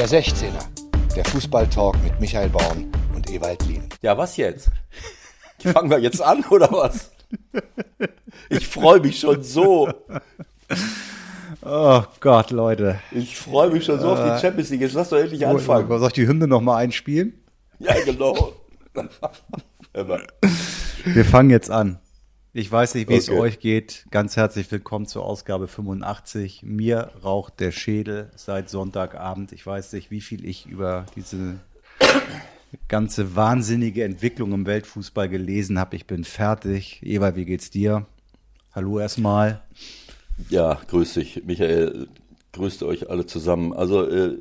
Der 16er, der Fußballtalk mit Michael Baum und Ewald Lien. Ja, was jetzt? Fangen wir jetzt an oder was? Ich freue mich schon so. Oh Gott, Leute. Ich freue mich schon so auf die Champions League. Jetzt lass doch endlich anfangen. Soll ich die Hymne nochmal einspielen? Ja, genau. Wir fangen jetzt an. Ich weiß nicht, wie es Okay. euch geht. Ganz herzlich willkommen zur Ausgabe 85. Mir raucht der Schädel seit Sonntagabend. Ich weiß nicht, wie viel ich über diese ganze wahnsinnige Entwicklung im Weltfußball gelesen habe. Ich bin fertig. Eva, wie geht's dir? Hallo erstmal. Ja, grüß dich, Michael. Grüßt euch alle zusammen. Also, äh,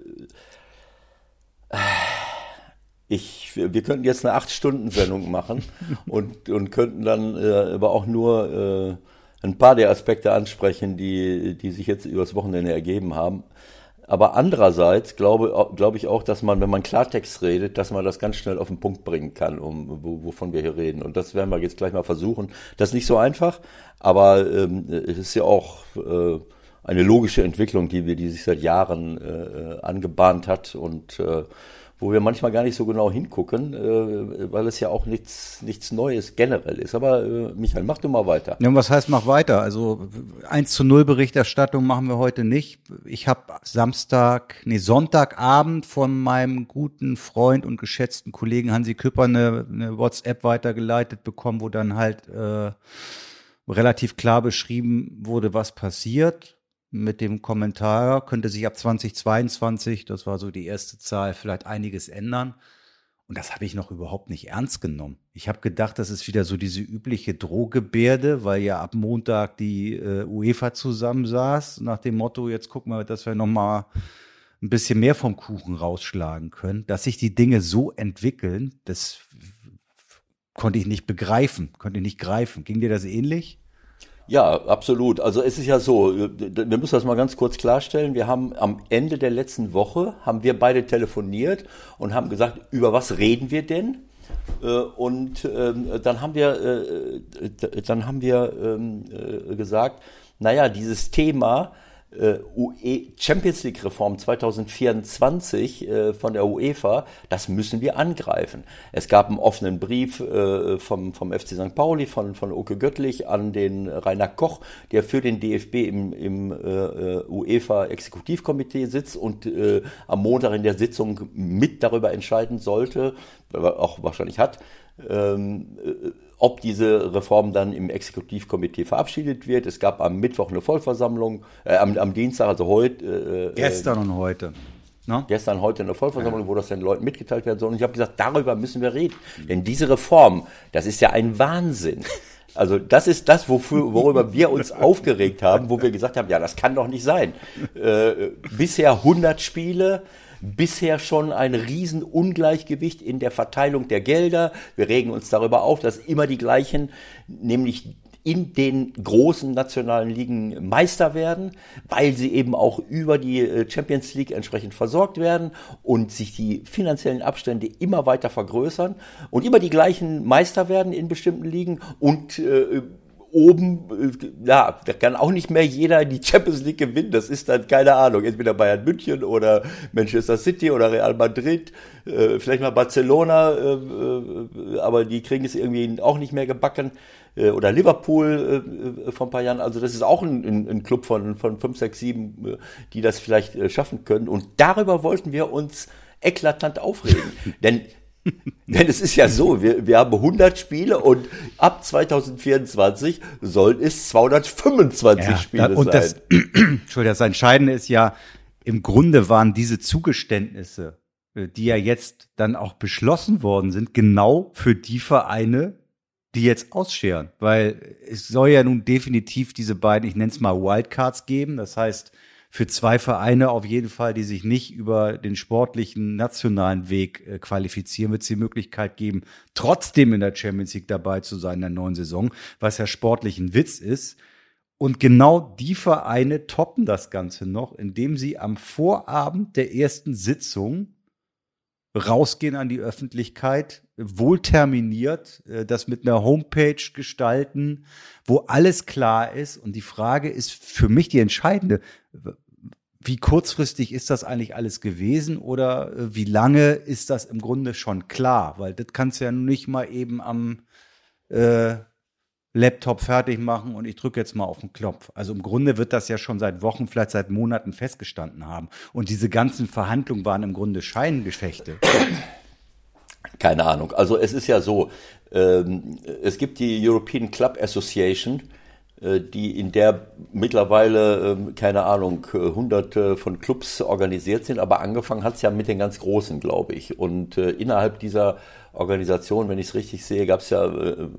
ich, wir könnten jetzt eine 8-Stunden-Sendung machen und, und könnten dann äh, aber auch nur äh, ein paar der Aspekte ansprechen, die, die sich jetzt übers Wochenende ergeben haben. Aber andererseits glaube, glaube ich auch, dass man, wenn man Klartext redet, dass man das ganz schnell auf den Punkt bringen kann, um, wo, wovon wir hier reden. Und das werden wir jetzt gleich mal versuchen. Das ist nicht so einfach, aber ähm, es ist ja auch äh, eine logische Entwicklung, die wir, die sich seit Jahren äh, angebahnt hat und äh, wo wir manchmal gar nicht so genau hingucken, äh, weil es ja auch nichts, nichts Neues generell ist. Aber äh, Michael, mach du mal weiter. Ja, und was heißt mach weiter? Also 1 zu 0 Berichterstattung machen wir heute nicht. Ich habe Samstag, nee, Sonntagabend von meinem guten Freund und geschätzten Kollegen Hansi Küpper eine, eine WhatsApp weitergeleitet bekommen, wo dann halt äh, relativ klar beschrieben wurde, was passiert. Mit dem Kommentar könnte sich ab 2022, das war so die erste Zahl, vielleicht einiges ändern. Und das habe ich noch überhaupt nicht ernst genommen. Ich habe gedacht, das ist wieder so diese übliche Drohgebärde, weil ja ab Montag die äh, UEFA zusammensaß, nach dem Motto, jetzt gucken wir, dass wir nochmal ein bisschen mehr vom Kuchen rausschlagen können. Dass sich die Dinge so entwickeln, das konnte ich nicht begreifen, konnte ich nicht greifen. Ging dir das ähnlich? Ja, absolut. Also es ist ja so, wir müssen das mal ganz kurz klarstellen. Wir haben am Ende der letzten Woche, haben wir beide telefoniert und haben gesagt, über was reden wir denn? Äh, Und ähm, dann haben wir, äh, dann haben wir ähm, äh, gesagt, naja, dieses Thema äh, Champions League Reform 2024 äh, von der UEFA, das müssen wir angreifen. Es gab einen offenen Brief äh, vom, vom FC St. Pauli, von, von Oke Göttlich an den Rainer Koch, der für den DFB im, im äh, UEFA Exekutivkomitee sitzt und äh, am Montag in der Sitzung mit darüber entscheiden sollte, auch wahrscheinlich hat, ähm, äh, ob diese Reform dann im Exekutivkomitee verabschiedet wird. Es gab am Mittwoch eine Vollversammlung, äh, am, am Dienstag, also heute, äh, Gestern und heute. Ne? gestern, heute eine Vollversammlung, wo das den Leuten mitgeteilt werden soll. Und ich habe gesagt, darüber müssen wir reden. Denn diese Reform, das ist ja ein Wahnsinn. Also das ist das, wofür, worüber wir uns aufgeregt haben, wo wir gesagt haben, ja, das kann doch nicht sein. Äh, bisher 100 Spiele, bisher schon ein Riesenungleichgewicht in der Verteilung der Gelder. Wir regen uns darüber auf, dass immer die gleichen, nämlich in den großen nationalen Ligen Meister werden, weil sie eben auch über die äh, Champions League entsprechend versorgt werden und sich die finanziellen Abstände immer weiter vergrößern und immer die gleichen Meister werden in bestimmten Ligen und äh, oben, äh, ja, da kann auch nicht mehr jeder die Champions League gewinnen. Das ist dann, keine Ahnung, entweder Bayern München oder Manchester City oder Real Madrid, äh, vielleicht mal Barcelona, äh, aber die kriegen es irgendwie auch nicht mehr gebacken. Äh, oder Liverpool äh, vor ein paar Jahren. Also das ist auch ein, ein, ein Club von, von 5, 6, 7, äh, die das vielleicht schaffen können. Und darüber wollten wir uns eklatant aufregen. Denn denn es ist ja so, wir, wir haben 100 Spiele und ab 2024 sollen es 225 Spiele da- und sein. das, Entschuldigung, das Entscheidende ist ja, im Grunde waren diese Zugeständnisse, äh, die ja jetzt dann auch beschlossen worden sind, genau für die Vereine, die jetzt ausscheren. Weil es soll ja nun definitiv diese beiden, ich nenne es mal Wildcards geben. Das heißt, für zwei Vereine auf jeden Fall, die sich nicht über den sportlichen nationalen Weg äh, qualifizieren, wird es die Möglichkeit geben, trotzdem in der Champions League dabei zu sein in der neuen Saison, was ja sportlich ein Witz ist. Und genau die Vereine toppen das Ganze noch, indem sie am Vorabend der ersten Sitzung rausgehen an die Öffentlichkeit, wohl terminiert, äh, das mit einer Homepage gestalten, wo alles klar ist. Und die Frage ist für mich die entscheidende. Wie kurzfristig ist das eigentlich alles gewesen oder äh, wie lange ist das im Grunde schon klar? Weil das kannst du ja nicht mal eben am äh, Laptop fertig machen und ich drücke jetzt mal auf den Knopf. Also im Grunde wird das ja schon seit Wochen, vielleicht seit Monaten festgestanden haben. Und diese ganzen Verhandlungen waren im Grunde Scheingefechte. Keine Ahnung. Also es ist ja so, ähm, es gibt die European Club Association, die in der mittlerweile, ähm, keine Ahnung, hunderte von Clubs organisiert sind, aber angefangen hat es ja mit den ganz Großen, glaube ich. Und äh, innerhalb dieser Organisation, wenn ich es richtig sehe, gab es ja äh,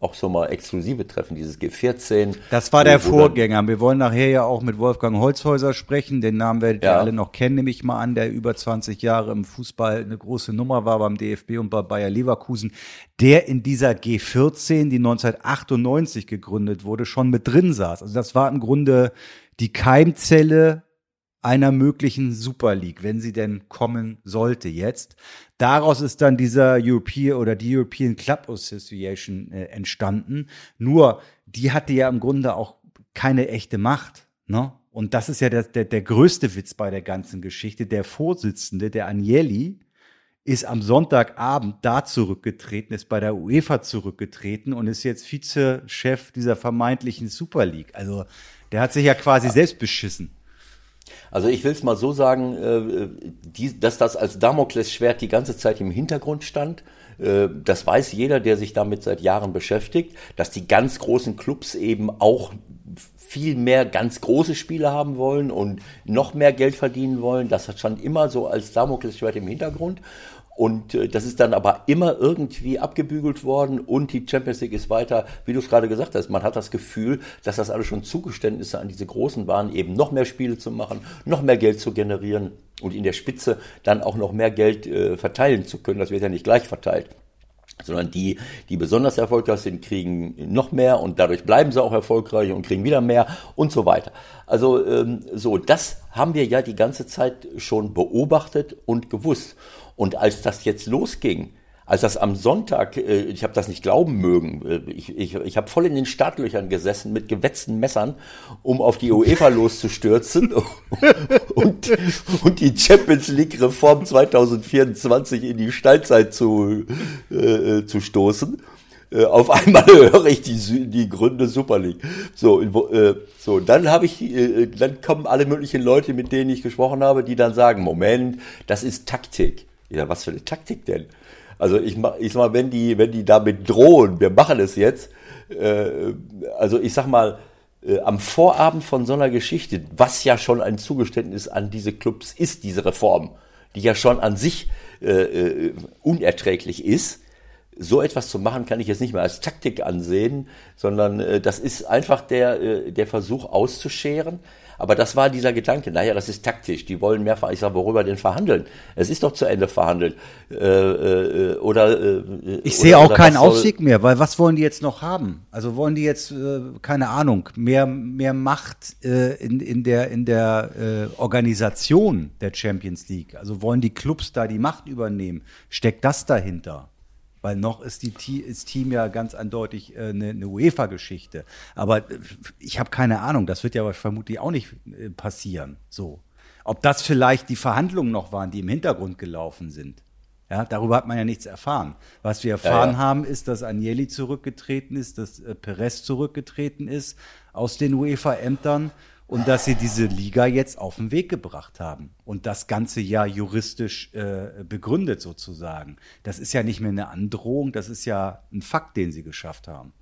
auch so mal exklusive Treffen, dieses G14. Das war der Vorgänger. Wir wollen nachher ja auch mit Wolfgang Holzhäuser sprechen. Den Namen werdet ihr alle noch kennen, nehme ich mal an, der über 20 Jahre im Fußball eine große Nummer war beim DFB und bei Bayer Leverkusen. Der in dieser G14, die 1998 gegründet wurde, schon mit drin saß. Also das war im Grunde die Keimzelle einer möglichen Super League, wenn sie denn kommen sollte jetzt. Daraus ist dann dieser European oder die European Club Association äh, entstanden. Nur, die hatte ja im Grunde auch keine echte Macht. Ne? Und das ist ja der, der, der größte Witz bei der ganzen Geschichte. Der Vorsitzende, der Agnelli, ist am Sonntagabend da zurückgetreten, ist bei der UEFA zurückgetreten und ist jetzt Vizechef dieser vermeintlichen Super League. Also der hat sich ja quasi selbst beschissen. Also ich will es mal so sagen, äh, die, dass das als Damoklesschwert die ganze Zeit im Hintergrund stand. Äh, das weiß jeder, der sich damit seit Jahren beschäftigt, dass die ganz großen Clubs eben auch viel mehr ganz große Spiele haben wollen und noch mehr Geld verdienen wollen. Das stand immer so als Damoklesschwert im Hintergrund. Und äh, das ist dann aber immer irgendwie abgebügelt worden und die Champions League ist weiter, wie du es gerade gesagt hast, man hat das Gefühl, dass das alles schon Zugeständnisse an diese Großen waren, eben noch mehr Spiele zu machen, noch mehr Geld zu generieren und in der Spitze dann auch noch mehr Geld äh, verteilen zu können. Das wird ja nicht gleich verteilt sondern die, die besonders erfolgreich sind, kriegen noch mehr und dadurch bleiben sie auch erfolgreich und kriegen wieder mehr und so weiter. Also ähm, so, das haben wir ja die ganze Zeit schon beobachtet und gewusst. Und als das jetzt losging, als das am Sonntag, äh, ich habe das nicht glauben mögen, äh, ich, ich, ich habe voll in den Startlöchern gesessen mit gewetzten Messern, um auf die UEFA loszustürzen und, und die Champions League Reform 2024 in die Stallzeit zu, äh, zu stoßen. Äh, auf einmal höre ich die, die Gründe Super League. So, äh, so dann habe ich, äh, dann kommen alle möglichen Leute, mit denen ich gesprochen habe, die dann sagen, Moment, das ist Taktik. Ja, was für eine Taktik denn? Also ich, ich sag mal, wenn die, wenn die damit drohen, wir machen es jetzt, äh, also ich sag mal, äh, am Vorabend von so einer Geschichte, was ja schon ein Zugeständnis an diese Clubs ist, diese Reform, die ja schon an sich äh, äh unerträglich ist, so etwas zu machen, kann ich jetzt nicht mehr als Taktik ansehen, sondern äh, das ist einfach der, äh, der Versuch auszuscheren. Aber das war dieser Gedanke, naja, das ist taktisch, die wollen mehr, ich sage, worüber denn verhandeln? Es ist doch zu Ende verhandelt. Äh, äh, oder äh, Ich sehe auch keinen Ausweg mehr, weil was wollen die jetzt noch haben? Also wollen die jetzt, äh, keine Ahnung, mehr, mehr Macht äh, in, in der, in der äh, Organisation der Champions League? Also wollen die Clubs da die Macht übernehmen? Steckt das dahinter? Weil noch ist die ist Team ja ganz eindeutig äh, eine, eine UEFA-Geschichte. Aber äh, ich habe keine Ahnung, das wird ja vermutlich auch nicht äh, passieren. So. Ob das vielleicht die Verhandlungen noch waren, die im Hintergrund gelaufen sind. Ja, darüber hat man ja nichts erfahren. Was wir erfahren ja, ja. haben, ist, dass Agnelli zurückgetreten ist, dass Perez zurückgetreten ist aus den UEFA-Ämtern und dass sie diese Liga jetzt auf den Weg gebracht haben und das ganze ja juristisch äh, begründet sozusagen. Das ist ja nicht mehr eine Androhung, das ist ja ein Fakt, den sie geschafft haben.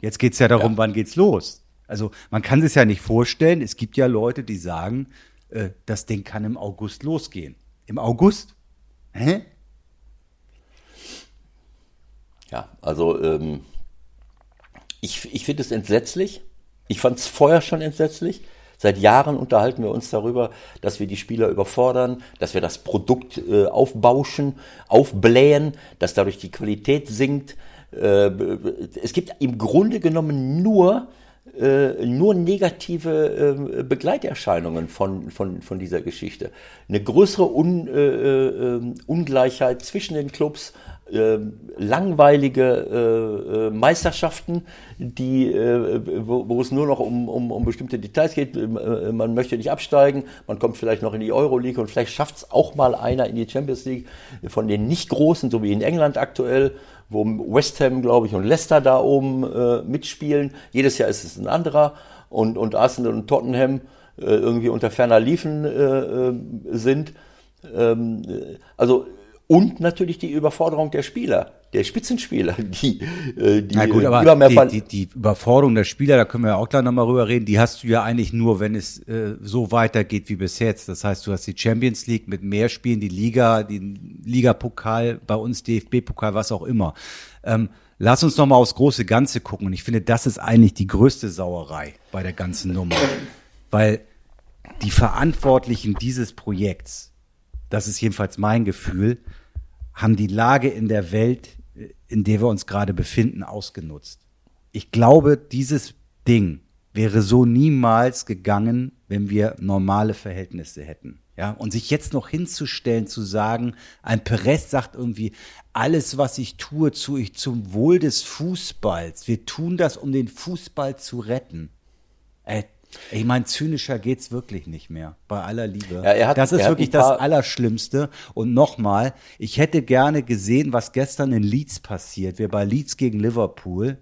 Jetzt geht's ja darum, ja. wann geht's los. Also man kann sich ja nicht vorstellen, es gibt ja Leute, die sagen, äh, das Ding kann im August losgehen. Im August? Hä? Ja, also ähm, ich, ich finde es entsetzlich, ich fand es vorher schon entsetzlich. Seit Jahren unterhalten wir uns darüber, dass wir die Spieler überfordern, dass wir das Produkt äh, aufbauschen, aufblähen, dass dadurch die Qualität sinkt. Äh, es gibt im Grunde genommen nur äh, nur negative äh, Begleiterscheinungen von, von, von dieser Geschichte. Eine größere Un, äh, äh, Ungleichheit zwischen den Clubs, äh, langweilige äh, äh, Meisterschaften, die, äh, wo, wo es nur noch um, um, um bestimmte Details geht. Äh, man möchte nicht absteigen, man kommt vielleicht noch in die Euroleague und vielleicht schafft es auch mal einer in die Champions League von den nicht großen, so wie in England aktuell, wo West Ham, glaube ich, und Leicester da oben äh, mitspielen. Jedes Jahr ist es ein anderer und, und Arsenal und Tottenham irgendwie unter ferner Liefen sind. Ähm, also und natürlich die Überforderung der Spieler, der Spitzenspieler, die, äh, die Na gut, aber immer mehr die, die, die Überforderung der Spieler, da können wir ja auch gleich nochmal rüber reden, die hast du ja eigentlich nur, wenn es äh, so weitergeht wie bis jetzt. Das heißt, du hast die Champions League mit mehr Spielen, die Liga, den Ligapokal, bei uns DFB-Pokal, was auch immer. Ähm, lass uns nochmal aufs große Ganze gucken. Und ich finde, das ist eigentlich die größte Sauerei bei der ganzen Nummer. Weil die Verantwortlichen dieses Projekts, das ist jedenfalls mein Gefühl, haben die Lage in der Welt, in der wir uns gerade befinden, ausgenutzt. Ich glaube, dieses Ding wäre so niemals gegangen, wenn wir normale Verhältnisse hätten. Ja, und sich jetzt noch hinzustellen, zu sagen, ein Perez sagt irgendwie, alles, was ich tue, tue ich zum Wohl des Fußballs. Wir tun das, um den Fußball zu retten. Äh, ich meine, zynischer geht's wirklich nicht mehr, bei aller Liebe. Ja, hat, das ist wirklich das Allerschlimmste. Und nochmal, ich hätte gerne gesehen, was gestern in Leeds passiert wäre, bei Leeds gegen Liverpool,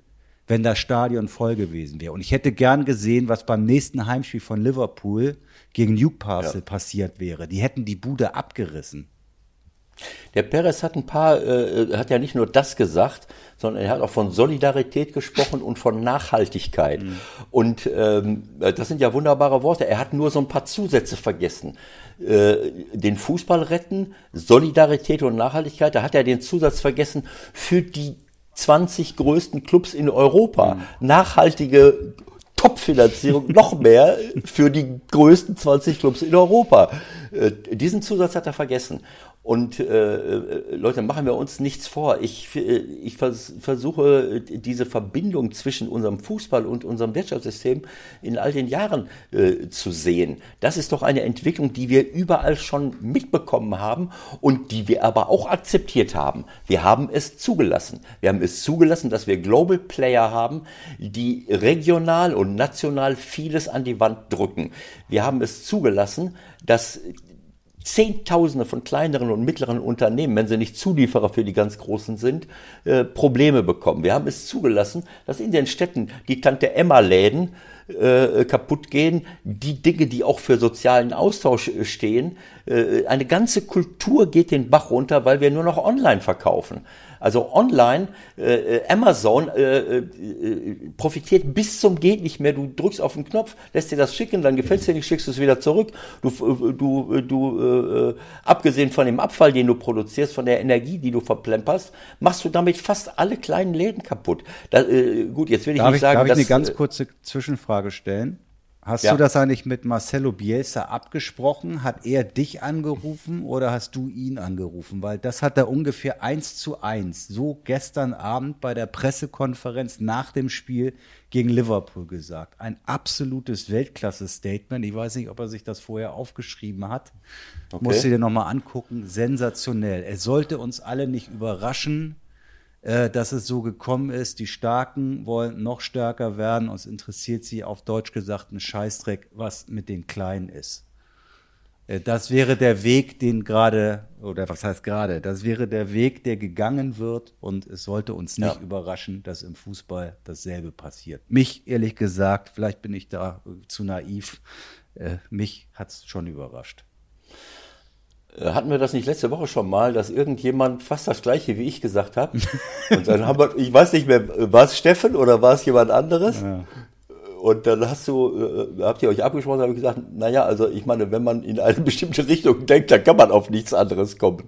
wenn das Stadion voll gewesen wäre. Und ich hätte gern gesehen, was beim nächsten Heimspiel von Liverpool gegen Newcastle ja. passiert wäre. Die hätten die Bude abgerissen. Der Perez hat ein paar, äh, hat ja nicht nur das gesagt, sondern er hat auch von Solidarität gesprochen und von Nachhaltigkeit. Mhm. Und ähm, das sind ja wunderbare Worte. Er hat nur so ein paar Zusätze vergessen. Äh, den Fußball retten, Solidarität und Nachhaltigkeit, da hat er den Zusatz vergessen für die 20 größten Clubs in Europa. Mhm. Nachhaltige Top-Finanzierung noch mehr für die größten 20 Clubs in Europa. Äh, diesen Zusatz hat er vergessen. Und äh, äh, Leute, machen wir uns nichts vor. Ich, äh, ich vers versuche diese Verbindung zwischen unserem Fußball und unserem Wirtschaftssystem in all den Jahren äh, zu sehen. Das ist doch eine Entwicklung, die wir überall schon mitbekommen haben und die wir aber auch akzeptiert haben. Wir haben es zugelassen. Wir haben es zugelassen, dass wir Global Player haben, die regional und national vieles an die Wand drücken. Wir haben es zugelassen, dass Zehntausende von kleineren und mittleren Unternehmen, wenn sie nicht Zulieferer für die ganz Großen sind, äh, Probleme bekommen. Wir haben es zugelassen, dass in den Städten die Tante Emma-Läden äh, kaputt gehen, die Dinge, die auch für sozialen Austausch äh, stehen. Äh, eine ganze Kultur geht den Bach runter, weil wir nur noch online verkaufen. Also online, äh, äh, Amazon äh, äh, profitiert bis zum geht nicht mehr. Du drückst auf den Knopf, lässt dir das schicken, dann gefällt es dir nicht, schickst du es wieder zurück. Du, äh, du, du äh, abgesehen von dem Abfall, den du produzierst, von der Energie, die du verplemperst, machst du damit fast alle kleinen Läden kaputt. Da, äh, gut, jetzt will ich darf nicht ich, sagen, darf ich dass, eine ganz kurze Zwischenfrage stellen? Hast ja. du das eigentlich mit Marcelo Bielsa abgesprochen? Hat er dich angerufen oder hast du ihn angerufen? Weil das hat er ungefähr eins zu eins so gestern Abend bei der Pressekonferenz nach dem Spiel gegen Liverpool gesagt. Ein absolutes Weltklasse-Statement. Ich weiß nicht, ob er sich das vorher aufgeschrieben hat. Okay. Muss du dir nochmal angucken. Sensationell. Er sollte uns alle nicht überraschen, äh, dass es so gekommen ist. Die Starken wollen noch stärker werden. Uns interessiert sie auf Deutsch gesagt ein Scheißdreck, was mit den Kleinen ist. Äh, das wäre der Weg, den gerade, oder was heißt gerade, das wäre der Weg, der gegangen wird und es sollte uns nicht ja. überraschen, dass im Fußball dasselbe passiert. Mich, ehrlich gesagt, vielleicht bin ich da zu naiv, äh, mich hat's schon überrascht. Äh, hatten wir das nicht letzte Woche schon mal, dass irgendjemand fast das gleiche wie ich gesagt hat? Und dann haben wir, ich weiß nicht mehr, war es Steffen oder war es jemand anderes? Ja. Und dann hast du, äh, habt ihr euch abgesprochen, habe ich gesagt, naja, also ich meine, wenn man in eine bestimmte Richtung denkt, dann kann man auf nichts anderes kommen.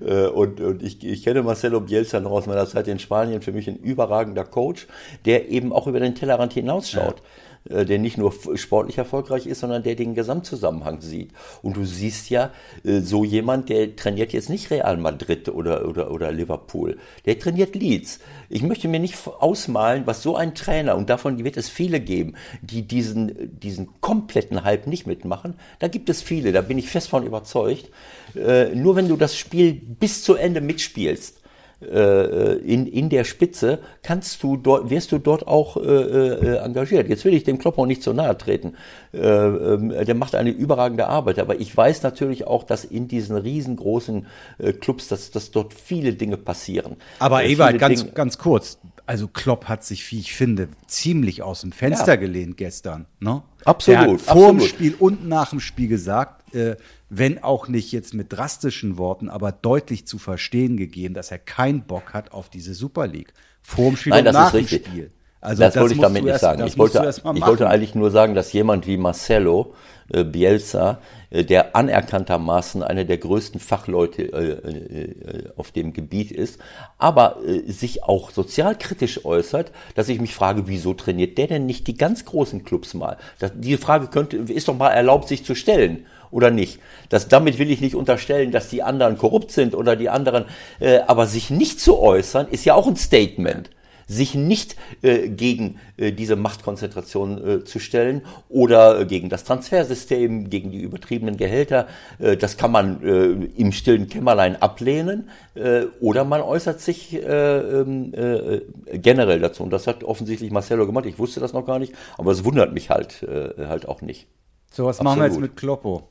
Äh, und, und ich, ich kenne Marcelo Bielsa noch aus meiner Zeit in Spanien, für mich ein überragender Coach, der eben auch über den Tellerrand hinausschaut. Ja äh, der nicht nur sportlich erfolgreich ist, sondern der den Gesamtzusammenhang sieht. Und du siehst ja, äh, so jemand, der trainiert jetzt nicht Real Madrid oder, oder, oder Liverpool, der trainiert Leeds. Ich möchte mir nicht ausmalen, was so ein Trainer, und davon wird es viele geben, die diesen, diesen kompletten Hype nicht mitmachen. Da gibt es viele, da bin ich fest von überzeugt. Äh, nur wenn du das Spiel bis zu Ende mitspielst, äh, in, in der Spitze, kannst du dort, wirst du dort auch äh, äh, engagiert. Jetzt will ich dem Klopper nicht so nahe treten. Äh, äh, der macht eine überragende Arbeit, aber ich weiß natürlich auch, dass in diesen riesengroßen äh, Clubs, dass, dass dort viele Dinge passieren. Aber Äh, Ewald, ganz, Dinge- ganz kurz. Also Klopp hat sich, wie ich finde, ziemlich aus dem Fenster Ja. gelehnt gestern. Ne? Absolut, vor dem. Spiel und nach dem Spiel gesagt, äh, wenn auch nicht jetzt mit drastischen Worten, aber deutlich zu verstehen gegeben, dass er keinen Bock hat auf diese Super League. Vor dem Spiel Nein, und das nach ist dem richtig. Spiel. Also das, wollte ich damit nicht erst- sagen. das Ich wollte, ich wollte eigentlich nur sagen, dass jemand wie Marcelo äh, Bielsa, äh, der anerkanntermaßen einer der größten Fachleute äh, äh, auf dem Gebiet ist, aber äh, sich auch sozialkritisch äußert, dass ich mich frage, wieso trainiert der denn nicht die ganz großen Clubs mal? Das, diese Frage könnte, ist doch mal erlaubt, sich zu stellen. Oder nicht? Das, damit will ich nicht unterstellen, dass die anderen korrupt sind oder die anderen, äh, aber sich nicht zu äußern, ist ja auch ein Statement sich nicht äh, gegen äh, diese Machtkonzentration äh, zu stellen oder äh, gegen das Transfersystem, gegen die übertriebenen Gehälter. Äh, das kann man äh, im stillen Kämmerlein ablehnen oder man äußert sich äh, ähm, äh, generell dazu. Und das hat offensichtlich Marcelo gemacht. Ich wusste das noch gar nicht, aber es wundert mich halt, halt auch nicht. So, was machen wir jetzt Absolut. mit Kloppo?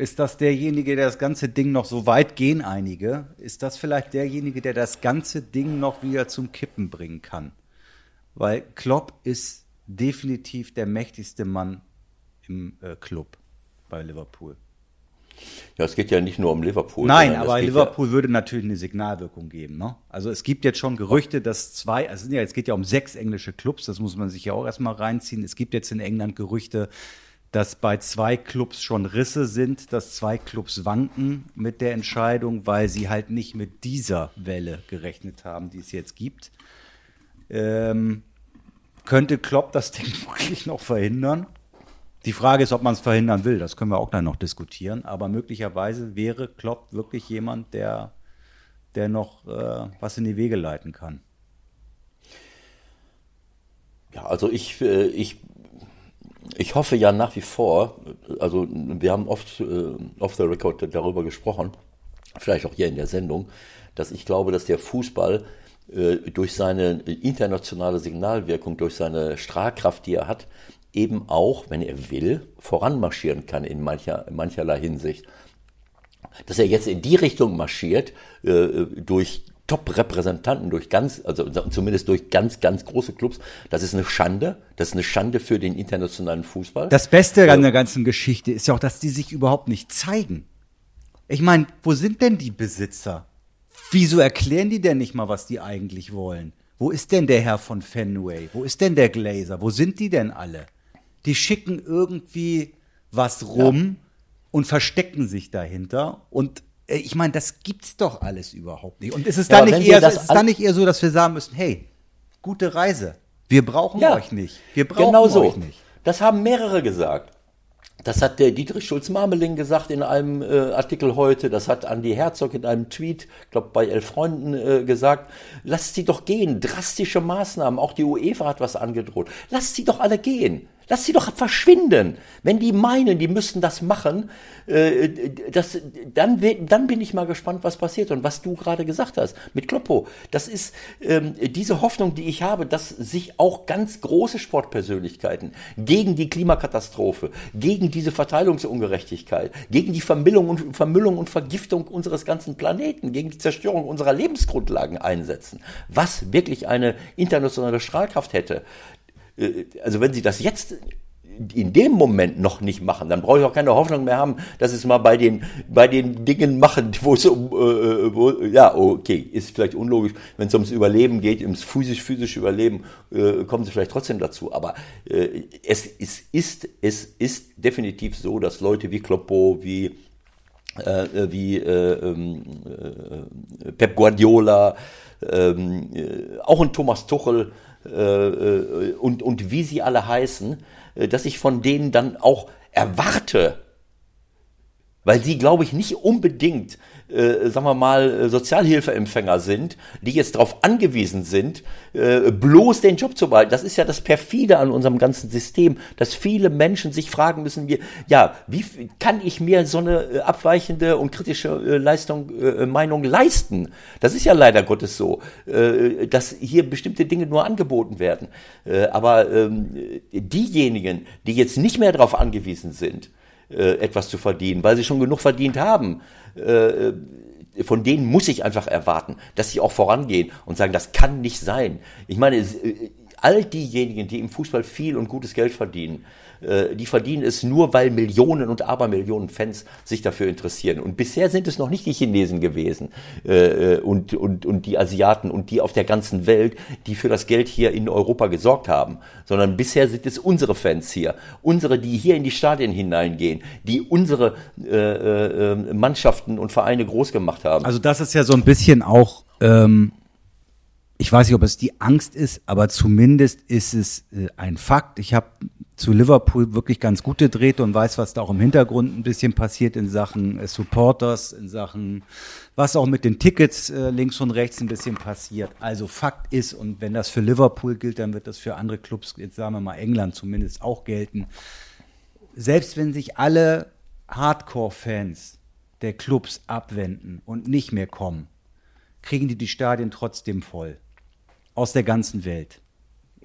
Ist das derjenige, der das ganze Ding noch so weit gehen einige? Ist das vielleicht derjenige, der das ganze Ding noch wieder zum Kippen bringen kann? Weil Klopp ist definitiv der mächtigste Mann im äh, Club bei Liverpool. Ja, es geht ja nicht nur um Liverpool. Nein, aber Liverpool würde natürlich eine Signalwirkung geben. Ne? Also es gibt jetzt schon Gerüchte, dass zwei, also ja, es geht ja um sechs englische Clubs, das muss man sich ja auch erstmal reinziehen. Es gibt jetzt in England Gerüchte, dass bei zwei Clubs schon Risse sind, dass zwei Clubs wanken mit der Entscheidung, weil sie halt nicht mit dieser Welle gerechnet haben, die es jetzt gibt. Ähm, könnte Klopp das Ding wirklich noch verhindern? Die Frage ist, ob man es verhindern will. Das können wir auch gleich noch diskutieren. Aber möglicherweise wäre Klopp wirklich jemand, der, der noch äh, was in die Wege leiten kann. Ja, also ich, äh, ich, ich hoffe ja nach wie vor, also wir haben oft äh, off the record darüber gesprochen, vielleicht auch hier in der Sendung, dass ich glaube, dass der Fußball äh, durch seine internationale Signalwirkung, durch seine Strahlkraft, die er hat, eben auch, wenn er will, voranmarschieren kann in mancher, mancherlei Hinsicht. Dass er jetzt in die Richtung marschiert, äh, durch Top-Repräsentanten, durch ganz, also zumindest durch ganz, ganz große Clubs, das ist eine Schande. Das ist eine Schande für den internationalen Fußball. Das Beste an der ganzen Geschichte ist ja auch, dass die sich überhaupt nicht zeigen. Ich meine, wo sind denn die Besitzer? Wieso erklären die denn nicht mal, was die eigentlich wollen? Wo ist denn der Herr von Fenway? Wo ist denn der Glazer? Wo sind die denn alle? Die schicken irgendwie was rum und verstecken sich dahinter. Und äh, ich meine, das gibt's doch alles überhaupt nicht. Und ist es Ja, dann nicht eher ist es dann nicht eher so, dass wir sagen müssen, hey, gute Reise. Wir brauchen Ja, euch nicht. Wir brauchen genau so. euch nicht. Das haben mehrere gesagt. Das hat der Dietrich Schulz-Marmeling gesagt in einem äh, Artikel heute. Das hat Andi Herzog in einem Tweet, glaube bei Elf Freunden äh, gesagt. Lasst sie doch gehen. Drastische Maßnahmen. Auch die UEFA hat was angedroht. Lasst sie doch alle gehen. Lasst sie doch verschwinden. Wenn die meinen, die müssten das machen, äh, das, dann, dann bin ich mal gespannt, was passiert. Und was du gerade gesagt hast mit Kloppo, das ist ähm, diese Hoffnung, die ich habe, dass sich auch ganz große Sportpersönlichkeiten gegen die Klimakatastrophe, gegen diese Verteilungsungerechtigkeit, gegen die Vermüllung und, Vermüllung und Vergiftung unseres ganzen Planeten, gegen die Zerstörung unserer Lebensgrundlagen einsetzen, was wirklich eine internationale Strahlkraft hätte also wenn sie das jetzt in dem Moment noch nicht machen, dann brauche ich auch keine Hoffnung mehr haben, dass es mal bei den bei den Dingen machen, wo es um äh, wo, ja okay ist vielleicht unlogisch, wenn es ums Überleben geht, ums physisch physische Überleben, äh, kommen sie vielleicht trotzdem dazu. Aber äh, es ist ist es ist definitiv so, dass Leute wie Kloppo, wie äh, wie äh, ähm, äh, Pep Guardiola, ähm, äh, auch ein Thomas Tuchel äh, äh, und, und wie sie alle heißen, äh, dass ich von denen dann auch erwarte, weil sie, glaube ich, nicht unbedingt, äh, sagen wir mal, Sozialhilfeempfänger sind, die jetzt darauf angewiesen sind, äh, bloß den Job zu behalten. Das ist ja das perfide an unserem ganzen System, dass viele Menschen sich fragen müssen, wie, ja, wie kann ich mir so eine äh, abweichende und kritische äh, Leistung, äh, Meinung leisten? Das ist ja leider Gottes so, äh, dass hier bestimmte Dinge nur angeboten werden. Äh, aber ähm, diejenigen, die jetzt nicht mehr darauf angewiesen sind, äh, etwas zu verdienen, weil sie schon genug verdient haben. Äh, von denen muss ich einfach erwarten, dass sie auch vorangehen und sagen, das kann nicht sein. Ich meine, äh, all diejenigen, die im Fußball viel und gutes Geld verdienen, äh, die verdienen es nur, weil Millionen und Abermillionen Fans sich dafür interessieren. Und bisher sind es noch nicht die Chinesen gewesen äh, äh, und, und, und die Asiaten und die auf der ganzen Welt, die für das Geld hier in Europa gesorgt haben, sondern bisher sind es unsere Fans hier, unsere, die hier in die Stadien hineingehen, die unsere äh, äh, Mannschaften und Vereine groß gemacht haben. Also das ist ja so ein bisschen auch ähm, ich weiß nicht, ob es die Angst ist, aber zumindest ist es äh, ein Fakt. Ich habe zu Liverpool wirklich ganz gute Drähte und weiß, was da auch im Hintergrund ein bisschen passiert in Sachen äh, Supporters, in Sachen, was auch mit den Tickets äh, links und rechts ein bisschen passiert. Also Fakt ist, und wenn das für Liverpool gilt, dann wird das für andere Clubs, jetzt sagen wir mal England zumindest auch gelten. Selbst wenn sich alle Hardcore-Fans der Clubs abwenden und nicht mehr kommen, kriegen die die Stadien trotzdem voll aus der ganzen Welt.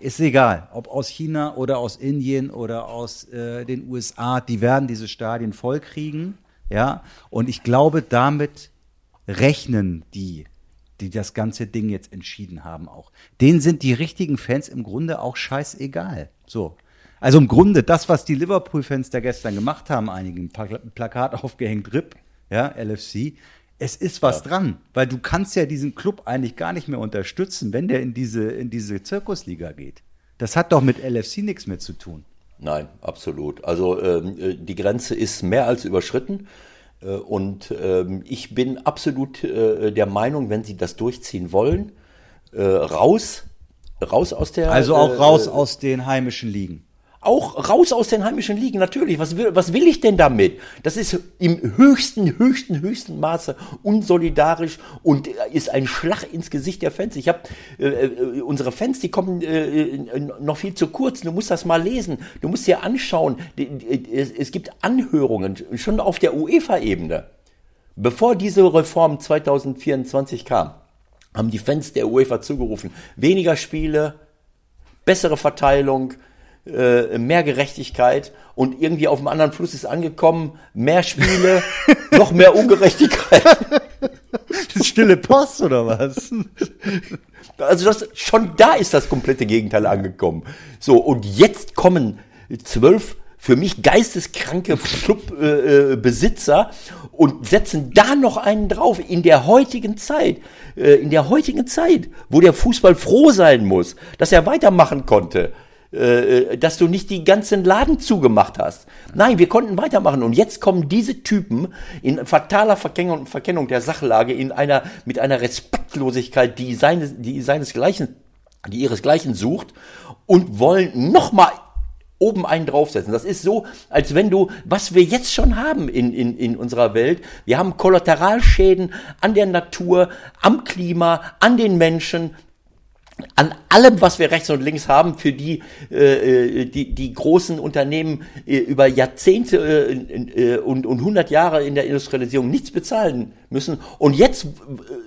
Ist egal, ob aus China oder aus Indien oder aus äh, den USA, die werden diese Stadien voll kriegen. Ja, und ich glaube, damit rechnen die, die das ganze Ding jetzt entschieden haben, auch. Denen sind die richtigen Fans im Grunde auch scheißegal. So. Also im Grunde das, was die Liverpool-Fans da gestern gemacht haben, einigen Plakat aufgehängt, RIP, ja, LFC, es ist was ja. dran, weil du kannst ja diesen Club eigentlich gar nicht mehr unterstützen, wenn der in diese, in diese Zirkusliga geht. Das hat doch mit LFC nichts mehr zu tun. Nein, absolut. Also ähm, äh, die Grenze ist mehr als überschritten. Äh, und ähm, ich bin absolut äh, der Meinung, wenn sie das durchziehen wollen, äh, raus, raus aus der. Also auch raus aus den heimischen Ligen auch raus aus den heimischen Ligen, natürlich. Was will, was will ich denn damit? Das ist im höchsten, höchsten, höchsten Maße unsolidarisch und ist ein Schlag ins Gesicht der Fans. Ich habe äh, äh, unsere Fans, die kommen äh, noch viel zu kurz. Du musst das mal lesen. Du musst dir anschauen. Es gibt Anhörungen schon auf der UEFA-Ebene. Bevor diese Reform 2024 kam, haben die Fans der UEFA zugerufen: weniger Spiele, bessere Verteilung äh, mehr Gerechtigkeit und irgendwie auf dem anderen Fluss ist angekommen, mehr Spiele, noch mehr Ungerechtigkeit. Stille Post oder was? Also das, schon da ist das komplette Gegenteil angekommen. So, und jetzt kommen zwölf für mich geisteskranke Clubbesitzer äh, und setzen da noch einen drauf in der heutigen Zeit, äh, in der heutigen Zeit, wo der Fußball froh sein muss, dass er weitermachen konnte. Äh, dass du nicht die ganzen Laden zugemacht hast. Nein, wir konnten weitermachen. Und jetzt kommen diese Typen in fataler Verkennung, Verkennung der Sachlage, in einer, mit einer Respektlosigkeit, die, seines, die seinesgleichen, die ihresgleichen sucht und wollen nochmal oben einen draufsetzen. Das ist so, als wenn du, was wir jetzt schon haben in, in, in unserer Welt, wir haben Kollateralschäden an der Natur, am Klima, an den Menschen, an allem, was wir rechts und links haben, für die äh, äh die, die großen Unternehmen äh, über Jahrzehnte äh, äh, und, und 100 Jahre in der Industrialisierung nichts bezahlen müssen. Und jetzt,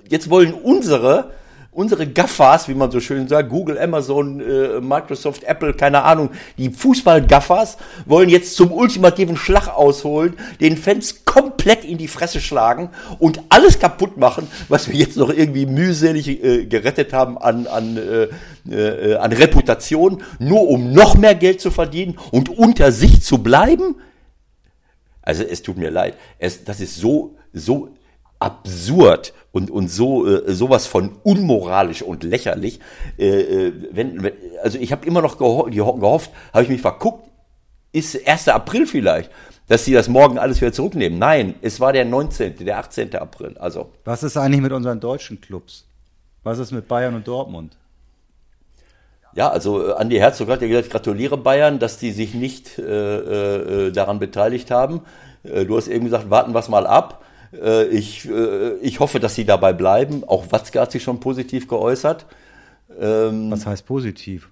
jetzt wollen unsere unsere Gaffers, wie man so schön sagt, Google, Amazon, äh, Microsoft, Apple, keine Ahnung, die Fußball-Gaffers wollen jetzt zum ultimativen Schlag ausholen, den Fans komplett in die Fresse schlagen und alles kaputt machen, was wir jetzt noch irgendwie mühselig äh, gerettet haben an, an, äh, äh, an Reputation, nur um noch mehr Geld zu verdienen und unter sich zu bleiben. Also es tut mir leid, es, das ist so, so absurd und, und so äh, sowas von unmoralisch und lächerlich. Äh, äh wenn, wenn, also ich habe immer noch geho gehofft, habe ich mich verguckt, ist 1. April vielleicht, dass sie das morgen alles wieder zurücknehmen. Nein, es war der 19., der 18. April. Also. Was ist eigentlich mit unseren deutschen Clubs? Was ist mit Bayern und Dortmund? Ja, also äh, Andi Herzog hat ja gesagt, gratuliere Bayern, dass die sich nicht äh, äh, daran beteiligt haben. Äh, du hast eben gesagt, warten wir es mal ab. Äh, ich, äh, ich hoffe, dass sie dabei bleiben. Auch Watzke hat sich schon positiv geäußert. Ähm, Was heißt positiv?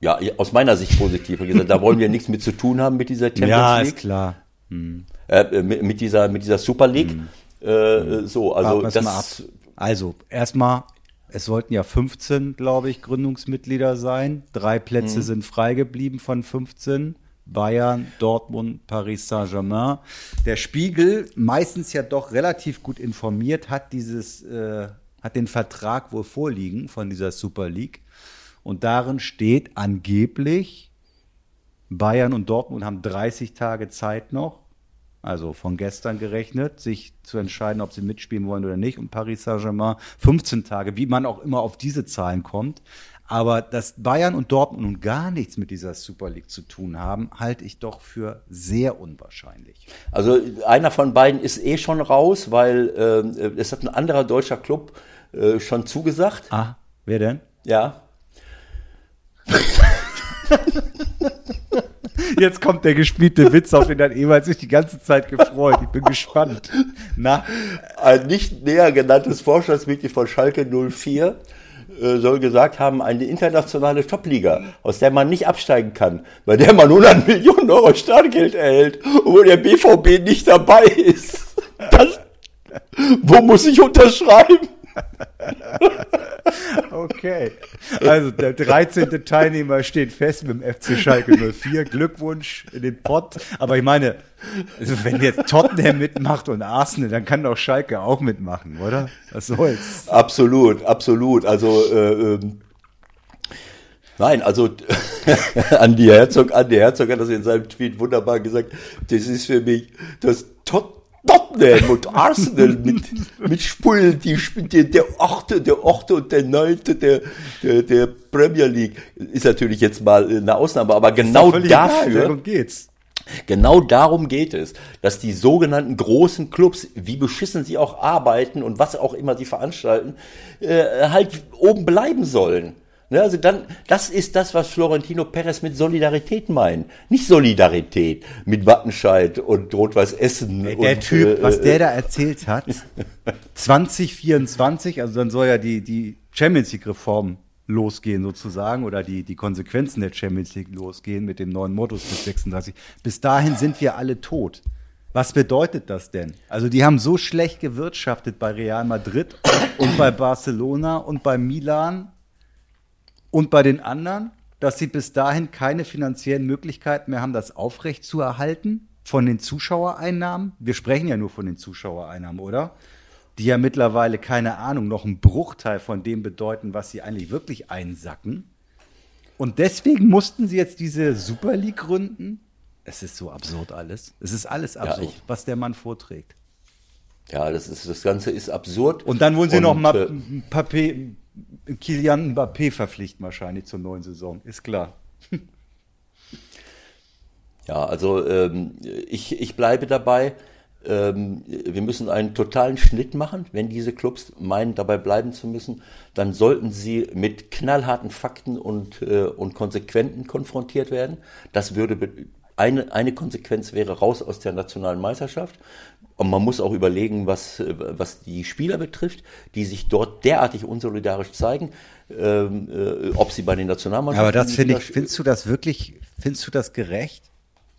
Ja, aus meiner Sicht positiv. Gesagt, da wollen wir nichts mit zu tun haben mit dieser Champions ja, League. Ja, ist klar. Hm. Äh, mit, mit, dieser, mit dieser Super League. Hm. Äh, so, also das. Also, erstmal, es sollten ja 15, glaube ich, Gründungsmitglieder sein. Drei Plätze hm. sind frei geblieben von 15. Bayern, Dortmund, Paris Saint-Germain. Der Spiegel, meistens ja doch relativ gut informiert, hat dieses, äh, hat den Vertrag wohl vorliegen von dieser Super League. Und darin steht angeblich, Bayern und Dortmund haben 30 Tage Zeit noch, also von gestern gerechnet, sich zu entscheiden, ob sie mitspielen wollen oder nicht. Und Paris Saint-Germain 15 Tage, wie man auch immer auf diese Zahlen kommt. Aber dass Bayern und Dortmund nun gar nichts mit dieser Super League zu tun haben, halte ich doch für sehr unwahrscheinlich. Also einer von beiden ist eh schon raus, weil äh, es hat ein anderer deutscher Club äh, schon zugesagt. Ah, wer denn? Ja. Jetzt kommt der gespielte Witz, auf den hat Ewald sich die ganze Zeit gefreut. Ich bin gespannt. Na? Ein nicht näher genanntes Vorstandsmitglied von Schalke 04 äh, soll gesagt haben, eine internationale Topliga, aus der man nicht absteigen kann, bei der man 100 Millionen Euro Startgeld erhält wo der BVB nicht dabei ist. Das, wo muss ich unterschreiben? Okay. Also der 13. Teilnehmer steht fest mit dem FC Schalke 04. Glückwunsch in den Pott. Aber ich meine, also wenn jetzt Tottenham mitmacht und Arsenal, dann kann doch Schalke auch mitmachen, oder? Was soll's? Absolut, absolut. Also äh, ähm, Nein, also Andi Herzog, Andi Herzog hat das in seinem Tweet wunderbar gesagt. Das ist für mich das Tot Tottenham und Arsenal mit, mit Spulen, die der, der achte, der achte und der neunte der, der, der Premier League ist natürlich jetzt mal eine Ausnahme, aber genau dafür. Darum geht's. Genau darum geht es, dass die sogenannten großen Clubs, wie beschissen sie auch arbeiten und was auch immer sie veranstalten, äh, halt oben bleiben sollen. Ne, also dann, das ist das, was Florentino Perez mit Solidarität meint. Nicht Solidarität mit Wattenscheid und Rot-Weiß Essen. Der und, Typ, äh, was der da erzählt hat, 2024, also dann soll ja die, die Champions League Reform losgehen sozusagen oder die, die Konsequenzen der Champions League losgehen mit dem neuen Modus bis 36. Bis dahin sind wir alle tot. Was bedeutet das denn? Also die haben so schlecht gewirtschaftet bei Real Madrid und bei Barcelona und bei Milan und bei den anderen, dass sie bis dahin keine finanziellen Möglichkeiten mehr haben, das aufrecht zu erhalten von den Zuschauereinnahmen. Wir sprechen ja nur von den Zuschauereinnahmen, oder? Die ja mittlerweile, keine Ahnung, noch einen Bruchteil von dem bedeuten, was sie eigentlich wirklich einsacken. Und deswegen mussten sie jetzt diese Super League gründen. Es ist so absurd alles. Es ist alles absurd, ja, was der Mann vorträgt. Ja, das ist das Ganze ist absurd. Und dann wollen sie und, noch mal äh, Papier, Kilian Mbappé verpflichten wahrscheinlich zur neuen Saison, ist klar. Ja, also ähm, ich, ich bleibe dabei. Ähm, wir müssen einen totalen Schnitt machen. Wenn diese Clubs meinen, dabei bleiben zu müssen, dann sollten sie mit knallharten Fakten und, äh, und Konsequenten konfrontiert werden. Das würde eine, eine Konsequenz wäre raus aus der nationalen Meisterschaft. Und man muss auch überlegen, was, was die Spieler betrifft, die sich dort derartig unsolidarisch zeigen, ähm, äh, ob sie bei den Nationalmannschaften. Aber das finde ich, findest du das wirklich, findest du das gerecht?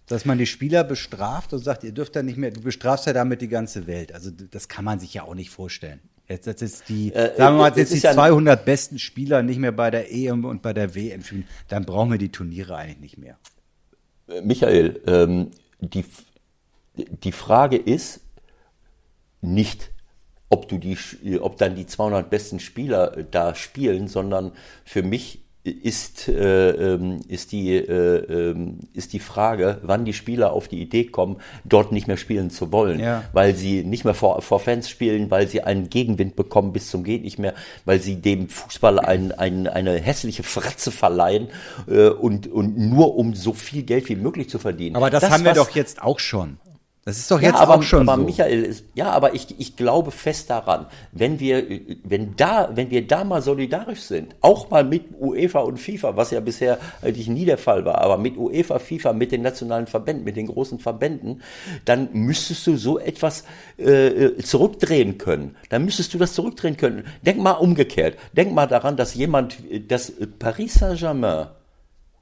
Dass man die Spieler bestraft und sagt, ihr dürft da nicht mehr, du bestrafst ja damit die ganze Welt. Also das kann man sich ja auch nicht vorstellen. Jetzt, jetzt ist die, äh, sagen wir mal, jetzt die 200 besten Spieler nicht mehr bei der EM und bei der WM spielen, dann brauchen wir die Turniere eigentlich nicht mehr. Michael, ähm, die, die Frage ist nicht, ob du die, ob dann die 200 besten Spieler da spielen, sondern für mich ist, äh, ähm, ist, die, äh, ähm, ist die Frage, wann die Spieler auf die Idee kommen, dort nicht mehr spielen zu wollen, ja. weil sie nicht mehr vor, vor Fans spielen, weil sie einen Gegenwind bekommen bis zum geht nicht mehr, weil sie dem Fußball ein, ein, eine hässliche Fratze verleihen äh, und, und nur um so viel Geld wie möglich zu verdienen. Aber das, das haben wir doch jetzt auch schon. Das ist doch jetzt ja, aber, auch schon aber so. Michael ist, ja, aber ich, ich glaube fest daran, wenn wir, wenn da, wenn wir da mal solidarisch sind, auch mal mit UEFA und FIFA, was ja bisher eigentlich nie der Fall war, aber mit UEFA, FIFA, mit den nationalen Verbänden, mit den großen Verbänden, dann müsstest du so etwas äh, zurückdrehen können. Dann müsstest du das zurückdrehen können. Denk mal umgekehrt. Denk mal daran, dass jemand, dass Paris Saint-Germain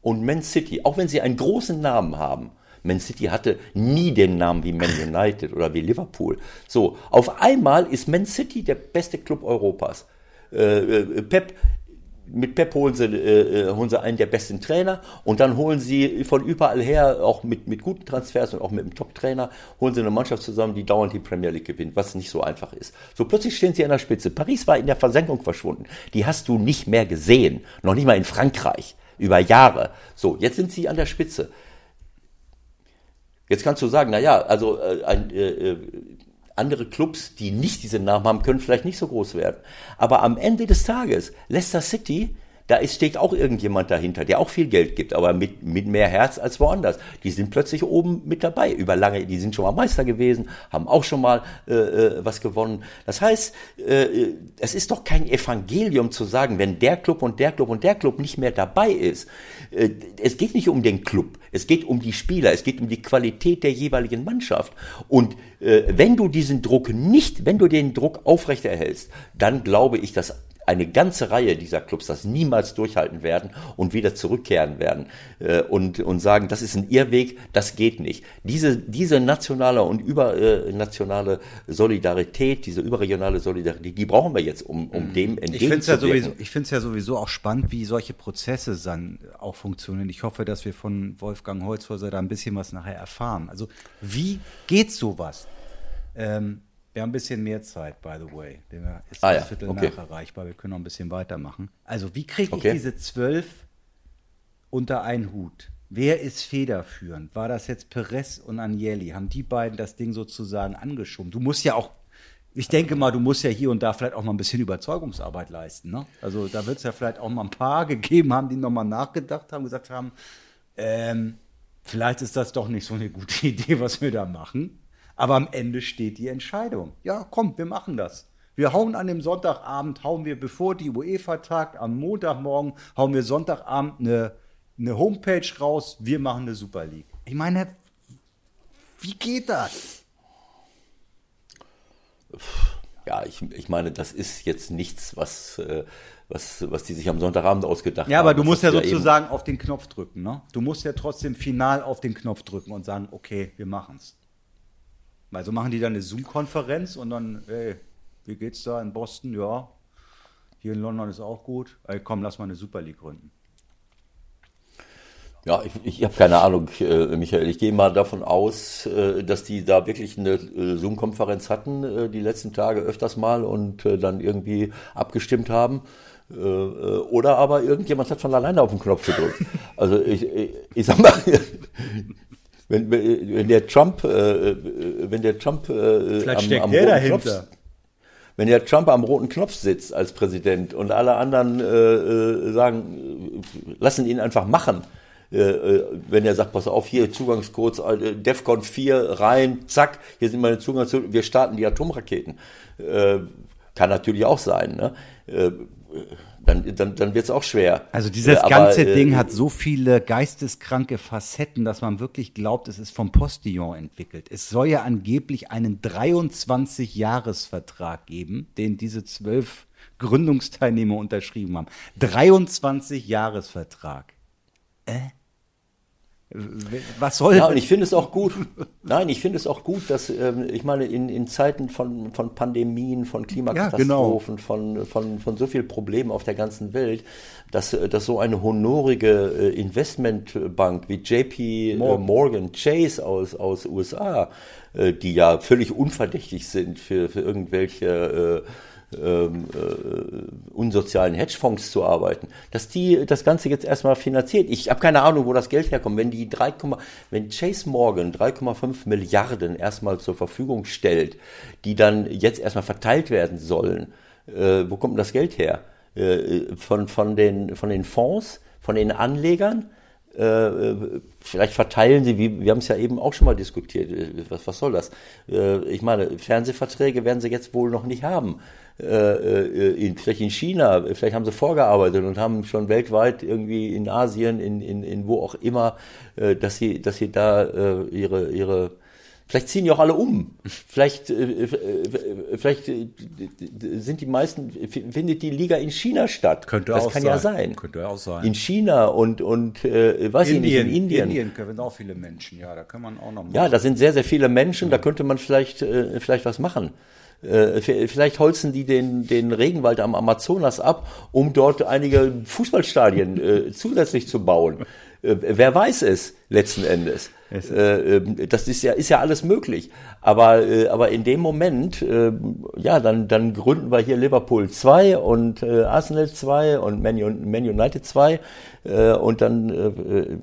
und Man City, auch wenn sie einen großen Namen haben, man City hatte nie den Namen wie Man United oder wie Liverpool. So, auf einmal ist Man City der beste Club Europas. Äh, äh, Pep mit Pep holen sie, äh, holen sie einen der besten Trainer und dann holen sie von überall her, auch mit, mit guten Transfers und auch mit einem Top-Trainer, holen sie eine Mannschaft zusammen, die dauernd die Premier League gewinnt, was nicht so einfach ist. So plötzlich stehen sie an der Spitze. Paris war in der Versenkung verschwunden. Die hast du nicht mehr gesehen. Noch nicht mal in Frankreich. Über Jahre. So, jetzt sind sie an der Spitze. Jetzt kannst du sagen, na ja, also äh, ein, äh, äh, andere Clubs, die nicht diesen Namen haben, können vielleicht nicht so groß werden. Aber am Ende des Tages, Leicester City da ist, steht auch irgendjemand dahinter, der auch viel Geld gibt, aber mit, mit mehr Herz als woanders. Die sind plötzlich oben mit dabei, über lange, die sind schon mal Meister gewesen, haben auch schon mal äh, äh was gewonnen. Das heißt, äh, es ist doch kein Evangelium zu sagen, wenn der Club und der Club und der Club nicht mehr dabei ist. Äh, es geht nicht um den Club, es geht um die Spieler, es geht um die Qualität der jeweiligen Mannschaft. Und äh, wenn du diesen Druck nicht, wenn du den Druck aufrechterhältst, dann glaube ich, dass eine ganze Reihe dieser Clubs das niemals durchhalten werden und wieder zurückkehren werden äh, und, und sagen, das ist ein Irrweg, das geht nicht. Diese, diese nationale und übernationale Solidarität, diese überregionale Solidarität, die brauchen wir jetzt, um, um dem entgegenzuwirken. Ich finde es ja, sowieso, ich ja sowieso auch spannend, wie solche Prozesse dann auch funktionieren. Ich hoffe, dass wir von Wolfgang Holzhäuser da ein bisschen was nachher erfahren. Also wie geht sowas? Ähm, wir haben ein bisschen mehr Zeit, by the way. Ist ah, ja. Viertel okay. nach erreichbar. Wir können noch ein bisschen weitermachen. Also, wie kriege ich okay. diese zwölf unter einen Hut? Wer ist federführend? War das jetzt Perez und Agnelli? Haben die beiden das Ding sozusagen angeschoben? Du musst ja auch, ich denke mal, du musst ja hier und da vielleicht auch mal ein bisschen Überzeugungsarbeit leisten. Ne? Also da wird es ja vielleicht auch mal ein paar gegeben haben, die nochmal nachgedacht haben, gesagt haben, ähm, vielleicht ist das doch nicht so eine gute Idee, was wir da machen. Aber am Ende steht die Entscheidung. Ja, komm, wir machen das. Wir hauen an dem Sonntagabend, hauen wir, bevor die UEFA tagt, am Montagmorgen, hauen wir Sonntagabend eine, eine Homepage raus, wir machen eine Super League. Ich meine, wie geht das? Ja, ich, ich meine, das ist jetzt nichts, was, äh, was, was die sich am Sonntagabend ausgedacht haben. Ja, aber du musst ja sozusagen auf den Knopf drücken, ne? Du musst ja trotzdem final auf den Knopf drücken und sagen, okay, wir machen's. Also machen die dann eine Zoom-Konferenz und dann, ey, wie geht's da in Boston? Ja, hier in London ist auch gut. Ey, komm, lass mal eine Super League gründen. Ja, ich, ich habe keine Ahnung, äh, Michael. Ich gehe mal davon aus, äh, dass die da wirklich eine äh, Zoom-Konferenz hatten, äh, die letzten Tage öfters mal und äh, dann irgendwie abgestimmt haben. Äh, oder aber irgendjemand hat von alleine auf den Knopf gedrückt. Also ich, ich, ich sag mal, wenn, wenn der Trump, äh, wenn der Trump äh, Vielleicht am, am der dahinter. Knopf, wenn der Trump am roten Knopf sitzt als Präsident und alle anderen äh, äh sagen, lassen ihn einfach machen, äh, äh, wenn er sagt, pass auf, hier Zugangscodes, äh, DEFCON 4 rein, zack, hier sind meine Zugangscodes, wir starten die Atomraketen. Äh, kann natürlich auch sein. Ne? Äh, dann, dann, dann wird es auch schwer. Also dieses äh, ganze Ding äh, hat so viele geisteskranke Facetten, dass man wirklich glaubt, es ist vom Postillon entwickelt. Es soll ja angeblich einen 23-Jahres-Vertrag geben, den diese zwölf Gründungsteilnehmer unterschrieben haben. 23-Jahres-Vertrag. Äh? Was soll Ja, und ich finde es auch gut. Nein, ich finde es auch gut, dass ähm, ich meine in, in Zeiten von, von Pandemien, von Klimakatastrophen, ja, genau. von, von, von so vielen Problemen auf der ganzen Welt, dass, äh, dass so eine honorige äh, Investmentbank wie JP äh, Morgan, Morgan Chase aus aus USA, äh, die ja völlig unverdächtig sind für für irgendwelche äh, ähm, äh, unsozialen Hedgefonds zu arbeiten, dass die das Ganze jetzt erstmal finanziert. Ich habe keine Ahnung, wo das Geld herkommt. Wenn die 3, wenn Chase Morgan 3,5 Milliarden erstmal zur Verfügung stellt, die dann jetzt erstmal verteilt werden sollen, äh, wo kommt das Geld her? Äh, von, von, den, von den Fonds, von den Anlegern? Äh, vielleicht verteilen sie, wie, wir haben es ja eben auch schon mal diskutiert, äh, was, was soll das? Äh, ich meine, Fernsehverträge werden sie jetzt wohl noch nicht haben. In, vielleicht in China, vielleicht haben sie vorgearbeitet und haben schon weltweit irgendwie in Asien, in, in, in wo auch immer, dass sie, dass sie da ihre, ihre Vielleicht ziehen die auch alle um. Vielleicht, äh, äh, vielleicht äh, sind die meisten, findet die Liga in China statt. Könnte das auch kann sein. ja sein. Könnte auch sein. In China und, und äh, weiß ich nicht, in Indien. Indien können auch viele Menschen, ja, da kann man auch noch machen. Ja, da sind sehr, sehr viele Menschen, da könnte man vielleicht, äh, vielleicht was machen. Äh, vielleicht holzen die den, den Regenwald am Amazonas ab, um dort einige Fußballstadien äh, zusätzlich zu bauen. Äh, wer weiß es letzten Endes? Äh, ähm, das ist ja, ist ja alles möglich. Aber, äh, aber in dem Moment, äh, ja, dann, dann gründen wir hier Liverpool 2 und äh, Arsenal 2 und Man, Man United 2 äh, und dann äh,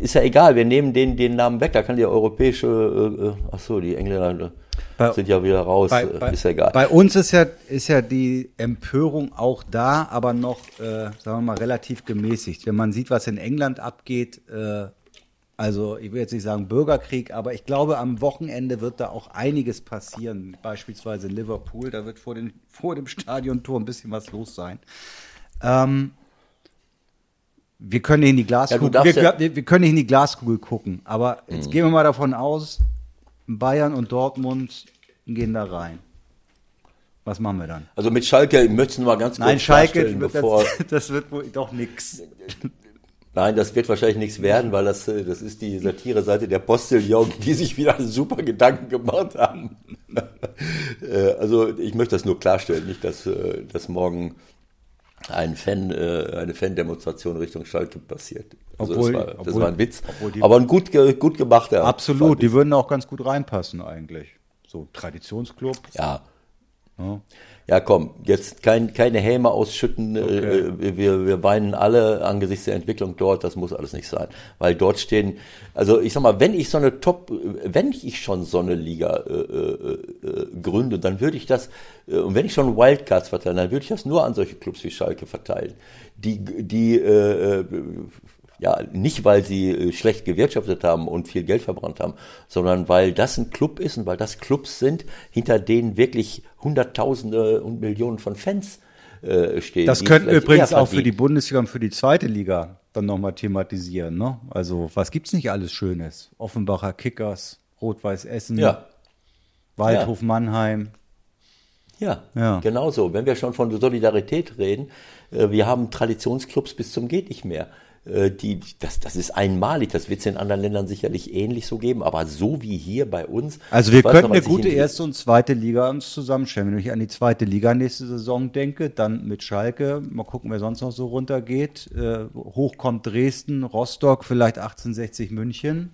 ist ja egal, wir nehmen den, den Namen weg, da kann die europäische, äh, ach so, die Engländer bei, sind ja wieder raus, bei, bei, ist ja egal. Bei uns ist ja, ist ja die Empörung auch da, aber noch, äh, sagen wir mal, relativ gemäßigt. Wenn man sieht, was in England abgeht, äh, also ich will jetzt nicht sagen Bürgerkrieg, aber ich glaube, am Wochenende wird da auch einiges passieren. Beispielsweise Liverpool, da wird vor, den, vor dem Stadiontor ein bisschen was los sein. Ähm, wir können nicht in die Glaskugel, Ja, wir, darfst wir, können in die Glaskugel gucken. Aber jetzt gehen wir mal davon aus, Bayern und Dortmund gehen da rein. Was machen wir dann? Also mit Schalke möchten wir mal ganz kurz Nein, Schalke, das, das wird wohl doch nix. Nein, das wird wahrscheinlich nichts werden, weil das, äh, das ist die Satire-Seite der Postillon, die sich wieder super Gedanken gemacht haben. Äh, also ich möchte das nur klarstellen, nicht, dass, äh, dass morgen ein Fan, eine Fan-Demonstration Richtung Schalke passiert. Also Obwohl- das, war, das obwohl- war ein Witz. aber ein gut, gut gemachter. Absolut, die würden auch ganz gut reinpassen eigentlich. So Traditionsclub. Ja. Ja. Ja, komm, jetzt kein, keine Häme ausschütten. Äh, wir, wir weinen alle angesichts der Entwicklung dort. Das muss alles nicht sein. Weil dort stehen, also ich sag mal, wenn ich so eine Top, wenn ich schon so eine Liga äh, äh, äh, gründe, dann würde ich das, äh, und wenn ich schon Wildcards verteile, dann würde ich das nur an solche Clubs wie Schalke verteilen. Die, die äh, äh, ja, nicht weil sie äh, schlecht gewirtschaftet haben und viel Geld verbrannt haben, sondern weil das ein Club ist und weil das Clubs sind, hinter denen wirklich Hunderttausende und Millionen von Fans äh, stehen. Das könnten wir übrigens auch für die. Bundesliga und für die zweite Liga dann nochmal thematisieren. Ne? Also was gibt's nicht alles Schönes? Offenbacher Kickers, Rot-Weiß Essen, Ja, Waldhof Mannheim. ja, Ja. genau so. Wenn wir schon von Solidarität reden, äh, wir haben Traditionsclubs bis zum geht nicht mehr. Äh, Die, das, das ist einmalig, das wird es in anderen Ländern sicherlich ähnlich so geben, aber so wie hier bei uns. Also wir könnten noch, eine gute erste und zweite Liga uns zusammenstellen. Wenn ich an die zweite Liga nächste Saison denke, dann mit Schalke, mal gucken, wer sonst noch so runtergeht. Äh, hoch kommt Dresden, Rostock, vielleicht 1860 München.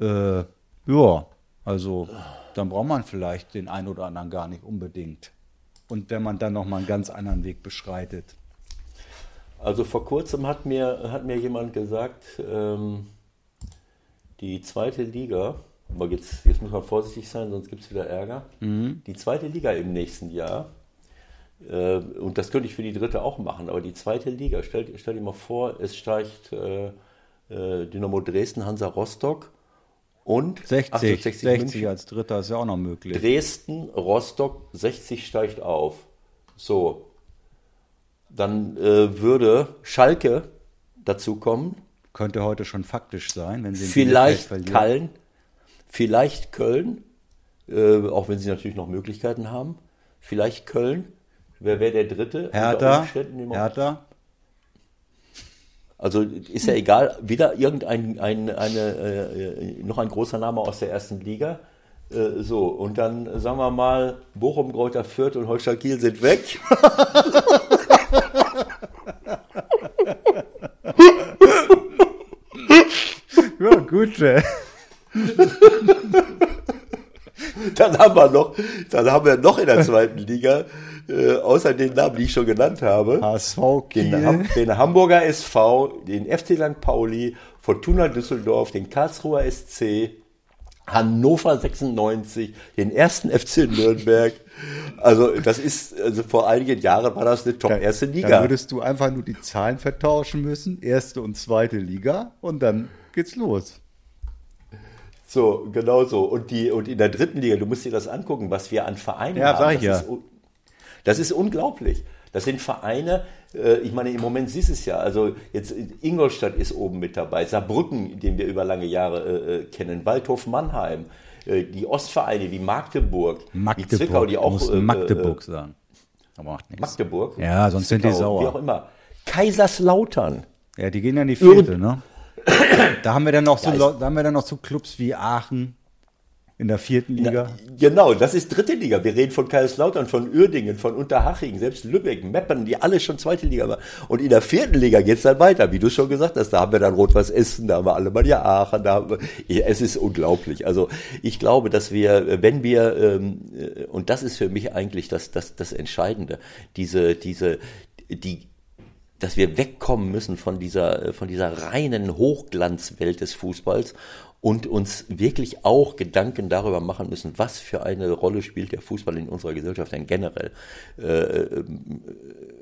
Äh, ja, also dann braucht man vielleicht den einen oder anderen gar nicht unbedingt. Und wenn man dann nochmal einen ganz anderen Weg beschreitet. Also vor kurzem hat mir, hat mir jemand gesagt, ähm, die zweite Liga, aber jetzt, jetzt muss man vorsichtig sein, sonst gibt es wieder Ärger. Die zweite Liga im nächsten Jahr, äh, und das könnte ich für die dritte auch machen, aber die zweite Liga, stell, stell dir mal vor, es steigt äh, äh, Dynamo Dresden, Hansa Rostock und 60, 1860 60 München. als Dritter ist ja auch noch möglich. Dresden, Rostock, 60 steigt auf. So. Dann äh, würde Schalke dazu kommen, Könnte heute schon faktisch sein, wenn sie vielleicht. Köln, vielleicht Köln, äh, auch wenn sie natürlich noch Möglichkeiten haben. Vielleicht Köln. Wer wäre der dritte? Hertha, Hertha, Also ist ja egal, wieder irgendein ein, eine, äh, noch ein großer Name aus der ersten Liga. Äh, so, und dann sagen wir mal, Bochum, Greuther Fürth und Holstein Kiel sind weg. Ja, gut. äh. Dann haben wir noch, dann haben wir noch in der zweiten Liga, äh, außer den Namen, die ich schon genannt habe, HSV den, Kiel. Ham- den Hamburger SV, den FC St. Pauli, Fortuna Düsseldorf, den Karlsruher SC, Hannover 96, den ersten FC Nürnberg. Also das ist, also vor einigen Jahren war das eine top erste Liga. Dann würdest du einfach nur die Zahlen vertauschen müssen, erste und zweite Liga und dann geht's los. So, genau so. Und, die, und in der dritten Liga, du musst dir das angucken, was wir an Vereinen Ja, haben. das ja. Ist, un- das ist unglaublich. Das sind Vereine, ich meine, im Moment siehst es ja, also jetzt Ingolstadt ist oben mit dabei, Saarbrücken, den wir über lange Jahre äh, äh, kennen, Waldhof Mannheim, äh, die Ostvereine wie Magdeburg, Magdeburg, die Zwickau, die auch musst äh, Magdeburg sagen. Aber macht Äh, nichts. Magdeburg. Ja, sonst sind die Zwickau, sauer. Wie auch immer. Kaiserslautern. Ja, die gehen ja in die vierte, ne? Da haben wir dann noch so, da haben wir dann noch so Clubs wie Aachen in der vierten Liga. Genau, das ist dritte Liga. Wir reden von Kaiserslautern, von Uerdingen, von Unterhaching, selbst Lübeck, Meppen, die alle schon zweite Liga waren. Und in der vierten Liga geht's dann weiter, wie du schon gesagt hast. Da haben wir dann Rot-Weiß Essen, da haben wir Alemannia Aachen, da haben wir, es ist unglaublich. Also ich glaube, dass wir, wenn wir, ähm, äh, und das ist für mich eigentlich das, das, das Entscheidende, diese, diese, die, dass wir wegkommen müssen von dieser, äh, von dieser reinen Hochglanzwelt des Fußballs und uns wirklich auch Gedanken darüber machen müssen, was für eine Rolle spielt der Fußball in unserer Gesellschaft denn generell. Äh,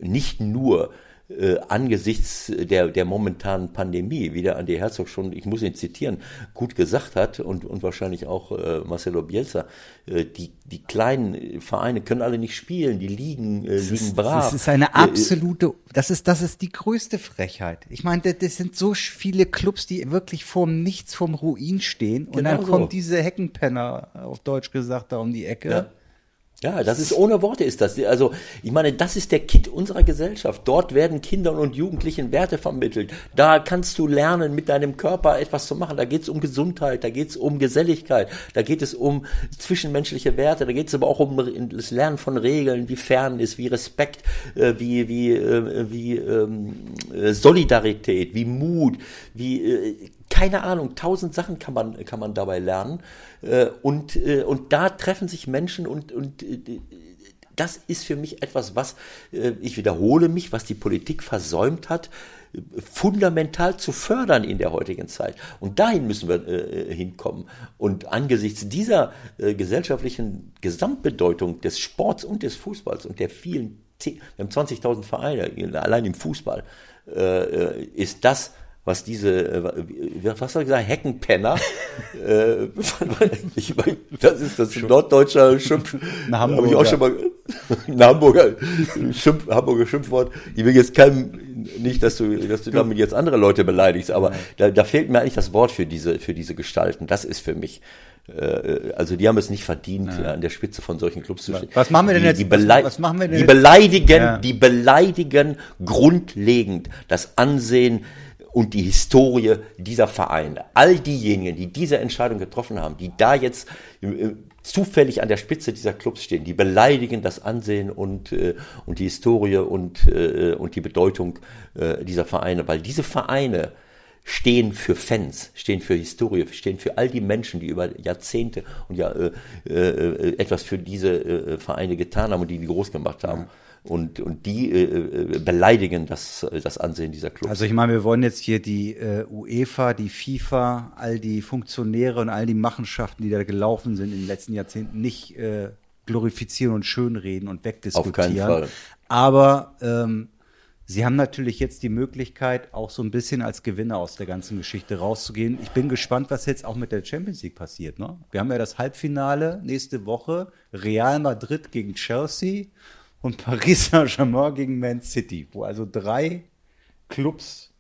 nicht nur äh, angesichts der, der momentanen Pandemie, wie der Andi Herzog schon, ich muss ihn zitieren, gut gesagt hat und, und wahrscheinlich auch äh, Marcelo Bielsa, äh, die, die kleinen Vereine können alle nicht spielen, die liegen, äh, liegen brav. Das ist eine Äh, absolute, das ist, das ist die größte Frechheit. Ich meine, das- das sind so viele Clubs, die wirklich vorm Nichts, vom Ruin stehen. Und Genau dann so. kommt diese Heckenpenner, auf Deutsch gesagt, da um die Ecke. Ja. Ja, das ist ohne Worte ist das. Also, ich meine, das ist der Kit unserer Gesellschaft. Dort werden Kindern und Jugendlichen Werte vermittelt. Da kannst du lernen, mit deinem Körper etwas zu machen. Da geht es um Gesundheit, da geht es um Geselligkeit, da geht es um zwischenmenschliche Werte, da geht es aber auch um das Lernen von Regeln, wie Fairness, wie Respekt, äh, wie, wie, äh, wie ähm, äh, Solidarität, wie Mut, wie äh, keine Ahnung, tausend Sachen kann man, kann man dabei lernen. Äh, Und, äh, und da treffen sich Menschen und, und äh, das ist für mich etwas, was, ich wiederhole mich, was die Politik versäumt hat, fundamental zu fördern in der heutigen Zeit. Und dahin müssen wir hinkommen. Und angesichts dieser gesellschaftlichen Gesamtbedeutung des Sports und des Fußballs und der vielen, wir haben 20.000 Vereine, allein im Fußball, ist das, was diese, äh, wie- was hast du gesagt, Heckenpenner, äh, ich mein, das ist das norddeutscher Schimpf, habe ich auch Hamburger. schon mal, ein Hamburger, Schimpf, Hamburger Schimpfwort, ich will jetzt kein, nicht, dass du, dass du damit jetzt andere Leute beleidigst, aber da, da fehlt mir eigentlich das Wort für diese, für diese Gestalten, das ist für mich, äh, also die haben es nicht verdient, ja, an der Spitze von solchen Clubs zu stehen. Was machen wir denn die, jetzt- Die, belei was machen wir denn die beleidigen, Ja. die beleidigen grundlegend das Ansehen und die Historie dieser Vereine. All diejenigen, die diese Entscheidung getroffen haben, die da jetzt äh, zufällig an der Spitze dieser Clubs stehen, die beleidigen das Ansehen und, äh, und die Historie und, äh, und die Bedeutung äh, dieser Vereine, weil diese Vereine stehen für Fans, stehen für Historie, stehen für all die Menschen, die über Jahrzehnte und ja äh, äh, etwas für diese Vereine getan haben und die die groß gemacht haben. Und, und die äh, äh, beleidigen das, das Ansehen dieser Clubs. Also ich meine, wir wollen jetzt hier die äh, UEFA, die FIFA, all die Funktionäre und all die Machenschaften, die da gelaufen sind in den letzten Jahrzehnten, nicht äh, glorifizieren und schönreden und wegdiskutieren. Auf keinen Fall. Aber ähm, sie haben natürlich jetzt die Möglichkeit, auch so ein bisschen als Gewinner aus der ganzen Geschichte rauszugehen. Ich bin gespannt, was jetzt auch mit der Champions League passiert. Ne? Wir haben ja das Halbfinale nächste Woche, Real Madrid gegen Chelsea und Paris Saint-Germain gegen Man City, wo also drei Clubs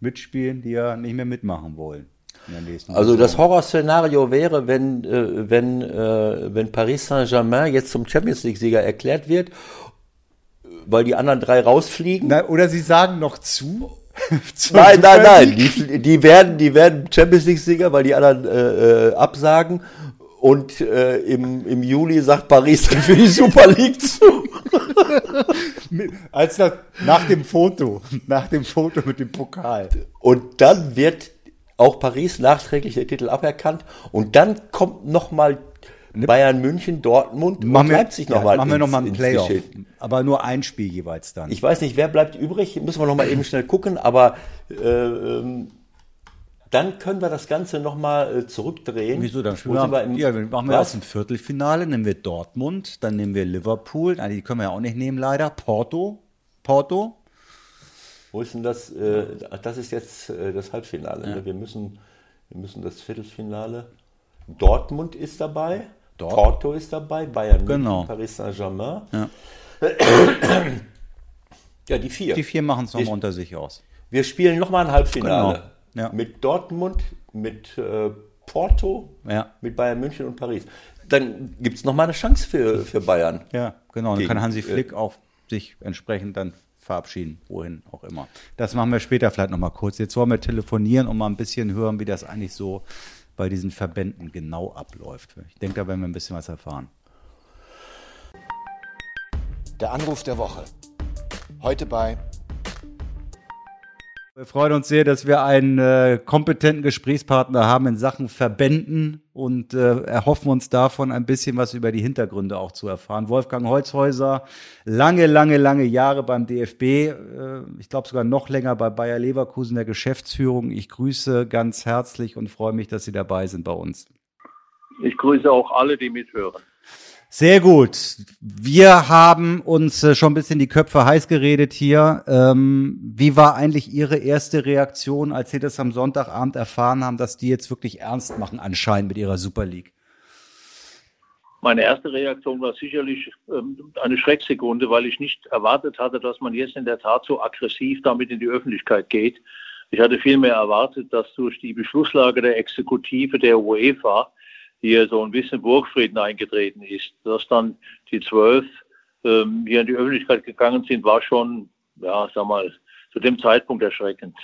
mitspielen, die ja nicht mehr mitmachen wollen. Also das. Horrorszenario wäre, wenn, äh, wenn, äh, wenn Paris Saint-Germain jetzt zum Champions League-Sieger erklärt wird, weil die anderen drei rausfliegen. Na, oder sie sagen noch zu. Nein, nein, nein, die, die werden, die werden Champions League-Sieger, weil die anderen äh, äh, absagen. Und äh, im, im Juli sagt Paris dann für die Super League zu. Als das, nach dem Foto, nach dem Foto mit dem Pokal. Und dann wird auch Paris nachträglich der Titel aberkannt. Und dann kommt nochmal Bayern München, Dortmund und Leipzig ja, nochmal machen wir nochmal ein ins Playoff. Geschehen. Aber nur ein Spiel jeweils dann. Ich weiß nicht, wer bleibt übrig, müssen wir nochmal eben schnell gucken, aber äh, ähm, dann können wir das Ganze nochmal äh, zurückdrehen. Wieso? Dann spielen wir, wir im, ja, machen wir erst ein Viertelfinale, nehmen wir Dortmund, dann nehmen wir Liverpool, nein, die können wir ja auch nicht nehmen leider, Porto, Porto, Wo ist denn das? Äh, das ist jetzt äh, das Halbfinale. Ja. Ne? Wir, müssen, wir müssen das Viertelfinale. Dortmund ist dabei, Dort- Porto ist dabei, Bayern Genau. München, Paris Saint-Germain. Ja. Ja, die vier. die vier machen es nochmal unter sich aus. Wir spielen nochmal ein Halbfinale. Genau. Ja. Mit Dortmund, mit äh, Porto, Ja. mit Bayern München und Paris. Dann gibt es nochmal eine Chance für, für Bayern. Ja, genau. Dann kann Hansi äh, Flick auch sich entsprechend dann verabschieden, wohin auch immer. Das machen wir später vielleicht nochmal kurz. Jetzt wollen wir telefonieren und mal ein bisschen hören, wie das eigentlich so bei diesen Verbänden genau abläuft. Ich denke, da werden wir ein bisschen was erfahren. Der Anruf der Woche. Heute bei Wir freuen uns sehr, dass wir einen äh, kompetenten Gesprächspartner haben in Sachen Verbänden und äh, erhoffen uns davon ein bisschen was über die Hintergründe auch zu erfahren. Wolfgang Holzhäuser, lange, lange, lange Jahre beim DFB, äh, ich glaube sogar noch länger bei Bayer Leverkusen der Geschäftsführung. Ich grüße ganz herzlich und freue mich, dass Sie dabei sind bei uns. Ich grüße auch alle, die mithören. Sehr gut. Wir haben uns äh, schon ein bisschen die Köpfe heiß geredet hier. Ähm, wie war eigentlich Ihre erste Reaktion, als Sie das am Sonntagabend erfahren haben, dass die jetzt wirklich ernst machen anscheinend mit ihrer Super League? Meine erste Reaktion war sicherlich ähm, eine Schrecksekunde, weil ich nicht erwartet hatte, dass man jetzt in der Tat so aggressiv damit in die Öffentlichkeit geht. Ich hatte vielmehr erwartet, dass durch die Beschlusslage der Exekutive der UEFA hier so ein bisschen Burgfrieden eingetreten ist. Dass dann die zwölf ähm, hier in die Öffentlichkeit gegangen sind, war schon, ja, sag mal, zu dem Zeitpunkt erschreckend.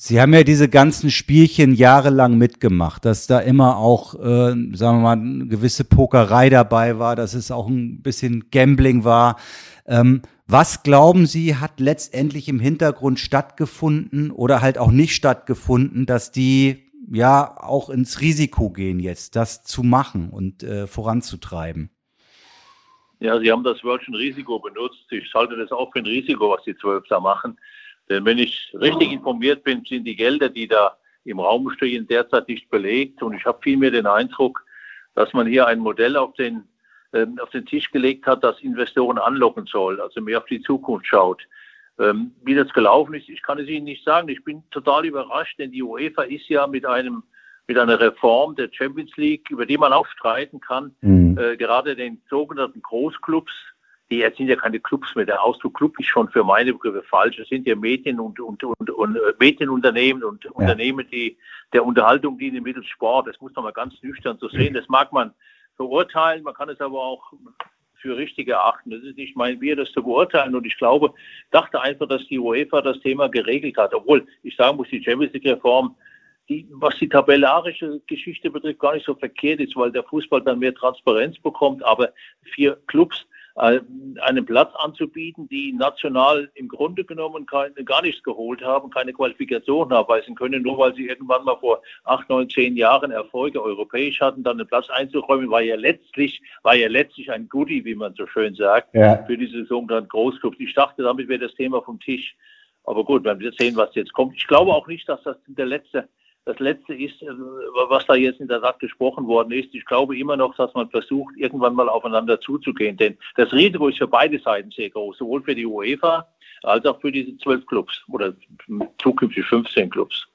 Sie haben ja diese ganzen Spielchen jahrelang mitgemacht, dass da immer auch, äh, sagen wir mal, eine gewisse Pokerei dabei war, dass es auch ein bisschen Gambling war. Ähm, was glauben Sie, hat letztendlich im Hintergrund stattgefunden oder halt auch nicht stattgefunden, dass die ja auch ins Risiko gehen jetzt, das zu machen und äh, voranzutreiben? Ja, Sie haben das Wörtchen Risiko benutzt. Ich halte das auch für ein Risiko, was die Zwölf da machen. Denn wenn ich richtig informiert bin, sind die Gelder, die da im Raum stehen, derzeit nicht belegt. Und ich habe vielmehr den Eindruck, dass man hier ein Modell auf den, ähm, auf den Tisch gelegt hat, das Investoren anlocken soll, also mehr auf die Zukunft schaut. Ähm, wie das gelaufen ist, ich kann es Ihnen nicht sagen. Ich bin total überrascht, denn die UEFA ist ja mit einem mit einer Reform der Champions League, über die man auch streiten kann, äh, gerade den sogenannten Großclubs, die jetzt sind ja keine Clubs mehr. Der Ausdruck Club ist schon für meine Begriffe falsch. Es sind ja Medien und, und, und, und äh, Medienunternehmen und Unternehmen, die der Unterhaltung dienen mittels Sport. Das muss man mal ganz nüchtern so sehen. Das mag man verurteilen, man kann es aber auch für richtig erachten. Das ist nicht mein Bier, das zu beurteilen. Und ich glaube, dachte einfach, dass die UEFA das Thema geregelt hat. Obwohl, ich sagen muss, die Champions League Reform, die, was die tabellarische Geschichte betrifft, gar nicht so verkehrt ist, weil der Fußball dann mehr Transparenz bekommt. Aber vier Clubs einen Platz anzubieten, die national im Grunde genommen keine, gar nichts geholt haben, keine Qualifikation nachweisen können, nur weil sie irgendwann mal vor acht, neun, zehn Jahren Erfolge europäisch hatten, dann einen Platz einzuräumen, war ja letztlich, war ja letztlich ein Goodie, wie man so schön sagt, Ja. für diese sogenannten Großclubs. Ich dachte, damit wäre das Thema vom Tisch. Aber gut, werden wir sehen, was jetzt kommt. Ich glaube auch nicht, dass das der letzte das Letzte ist, äh, was da jetzt in der Tat gesprochen worden ist. Ich glaube immer noch, dass man versucht, irgendwann mal aufeinander zuzugehen. Denn das Risiko ist für beide Seiten sehr groß, sowohl für die UEFA als auch für diese zwölf Clubs oder zukünftig 15 Clubs.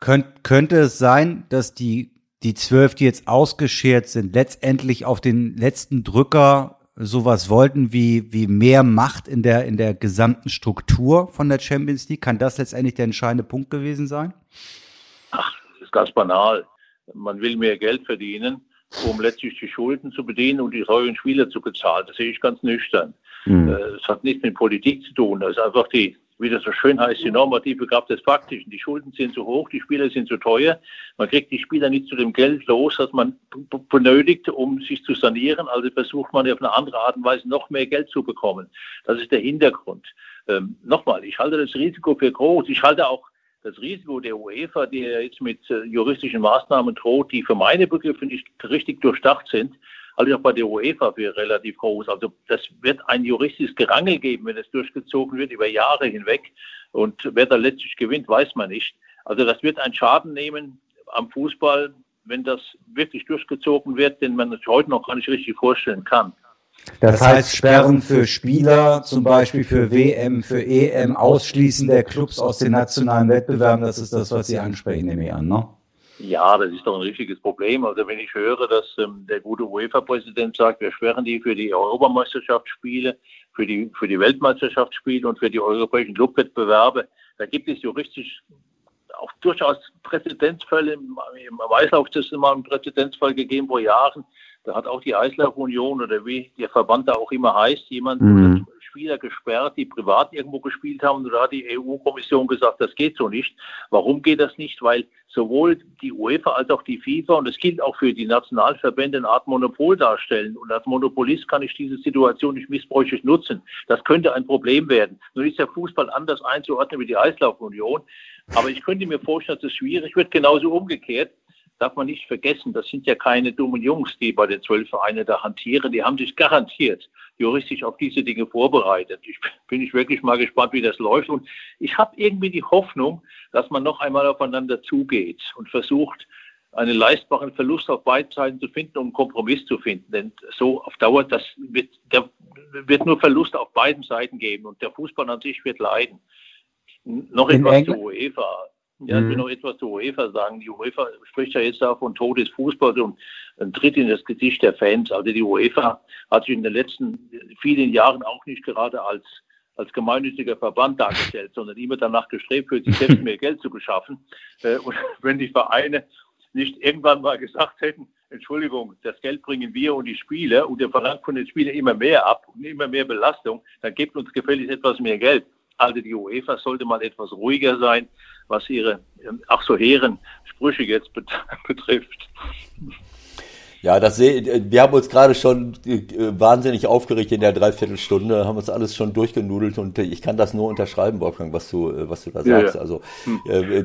Könnt, könnte es sein, dass die, die zwölf, die jetzt ausgeschert sind, letztendlich auf den letzten Drücker sowas wollten wie, wie mehr Macht in der, in der gesamten Struktur von der Champions League? Kann das letztendlich der entscheidende Punkt gewesen sein? Das ist ganz banal. Man will mehr Geld verdienen, um letztlich die Schulden zu bedienen und die teuren Spieler zu bezahlen. Das sehe ich ganz nüchtern. Hm. Äh, Es hat nichts mit Politik zu tun. Das ist einfach die, wie das so schön heißt, die normative Kraft des Faktischen. Die Schulden sind zu hoch, die Spieler sind zu teuer. Man kriegt die Spieler nicht zu dem Geld los, das man benötigt, um sich zu sanieren. Also versucht man auf eine andere Art und Weise noch mehr Geld zu bekommen. Das ist der Hintergrund. Ähm, Nochmal, ich halte das Risiko für groß. Ich halte auch das Risiko der UEFA, die jetzt mit äh, juristischen Maßnahmen droht, die für meine Begriffe nicht richtig durchdacht sind, halte ich auch bei der UEFA für relativ groß. Also das wird ein juristisches Gerangel geben, wenn es durchgezogen wird über Jahre hinweg. Und wer da letztlich gewinnt, weiß man nicht. Also das wird einen Schaden nehmen am Fußball, wenn das wirklich durchgezogen wird, den man sich heute noch gar nicht richtig vorstellen kann. Das heißt Sperren für Spieler, zum Beispiel für WM, für EM, Ausschließen der Clubs aus den nationalen Wettbewerben, das ist das, was Sie ansprechen, nehme ich an, ne? Ja, das ist doch ein richtiges Problem. Also wenn ich höre, dass ähm, der gute UEFA-Präsident sagt, wir sperren die für die Europameisterschaftsspiele, für die, für die Weltmeisterschaftsspiele und für die europäischen Clubwettbewerbe, da gibt es juristisch auch durchaus Präzedenzfälle. Im Weißlauf ist es immer einen Präzedenzfall gegeben vor Jahren. Da hat auch die Eislaufunion oder wie der Verband da auch immer heißt, jemand mhm. Spieler gesperrt, die privat irgendwo gespielt haben. Und da hat die EU-Kommission gesagt, das geht so nicht. Warum geht das nicht? Weil sowohl die UEFA als auch die FIFA, und das gilt auch für die Nationalverbände, eine Art Monopol darstellen. Und als Monopolist kann ich diese Situation nicht missbräuchlich nutzen. Das könnte ein Problem werden. Nun ist der Fußball anders einzuordnen wie die Eislaufunion. Aber ich könnte mir vorstellen, dass es schwierig wird, genauso umgekehrt darf man nicht vergessen, das sind ja keine dummen Jungs, die bei den zwölf Vereinen da hantieren. Die haben sich garantiert juristisch auf diese Dinge vorbereitet. Ich bin ich wirklich mal gespannt, wie das läuft. Und ich habe irgendwie die Hoffnung, dass man noch einmal aufeinander zugeht und versucht, einen leistbaren Verlust auf beiden Seiten zu finden, um einen Kompromiss zu finden. Denn so auf Dauer, das wird, der wird nur Verlust auf beiden Seiten geben und der Fußball an sich wird leiden. Noch etwas zur UEFA. Ja, ich will noch etwas zur UEFA sagen. Die UEFA spricht ja jetzt auch von Tod des Fußballs und ein Tritt in das Gesicht der Fans. Also die UEFA hat sich in den letzten vielen Jahren auch nicht gerade als als gemeinnütziger Verband dargestellt, sondern immer danach gestrebt, für sich selbst mehr Geld zu beschaffen. Äh, und wenn die Vereine nicht irgendwann mal gesagt hätten, Entschuldigung, das Geld bringen wir und die Spieler und der verlangt von den Spielern immer mehr ab und immer mehr Belastung, dann gebt uns gefälligst etwas mehr Geld. Also die UEFA sollte mal etwas ruhiger sein, was ihre ach so hehren Sprüche jetzt betrifft. Ja, das seh, wir haben uns gerade schon äh, wahnsinnig aufgeregt in der Dreiviertelstunde, haben uns alles schon durchgenudelt und ich kann das nur unterschreiben, Wolfgang, was du, äh, was du da sagst. Ja. Also hm. äh,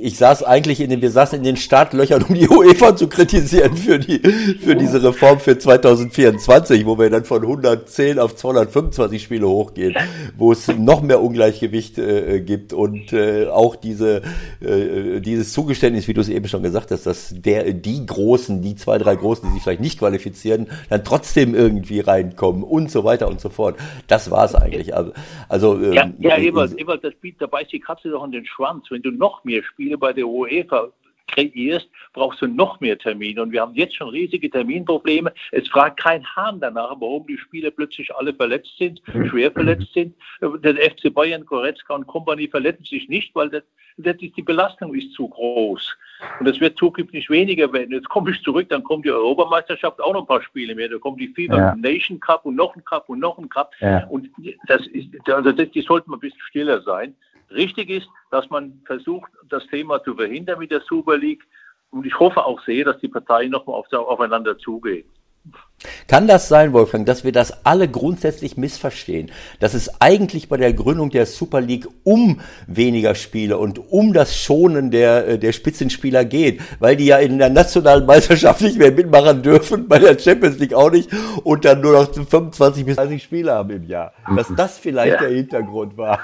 ich saß eigentlich in den, wir saßen in den Startlöchern, um die UEFA zu kritisieren für die, für diese Reform für 2024, wo wir dann von 110 auf 225 Spiele hochgehen, wo es noch mehr Ungleichgewicht äh, gibt und äh, auch diese, äh, dieses Zugeständnis, wie du es eben schon gesagt hast, dass der, die Großen, die zwei, drei Großen Großen, die sich vielleicht nicht qualifizieren, dann trotzdem irgendwie reinkommen und so weiter und so fort. Das war es eigentlich. Also, also ja, ähm, ja Ewald, Ewald, das bietet dabei die Katze doch an den Schwanz. Wenn du noch mehr Spiele bei der UEFA kreierst, brauchst du noch mehr Termine. Und wir haben jetzt schon riesige Terminprobleme. Es fragt kein Hahn danach, warum die Spieler plötzlich alle verletzt sind, schwer verletzt sind. Der FC Bayern, Goretzka und Kompanie verletzen sich nicht, weil das, das ist, die Belastung ist zu groß. Und es wird zukünftig weniger werden. Jetzt komme ich zurück, dann kommt die Europameisterschaft, auch noch ein paar Spiele mehr. Da kommt die FIFA ja. Nation Cup und noch ein Cup und noch ein Cup. Ja. Und das ist, also das, die sollten ein bisschen stiller sein. Richtig ist, dass man versucht, das Thema zu verhindern mit der Super League. Und ich hoffe auch sehr, dass die Parteien nochmal auf, aufeinander zugehen. Kann das sein, Wolfgang, dass wir das alle grundsätzlich missverstehen? Dass es eigentlich bei der Gründung der Super League um weniger Spiele und um das Schonen der, äh, der Spitzenspieler geht, weil die ja in der nationalen Meisterschaft nicht mehr mitmachen dürfen, bei der Champions League auch nicht und dann nur noch 25 bis 30 Spiele haben im Jahr. Dass das vielleicht ja. der Hintergrund war.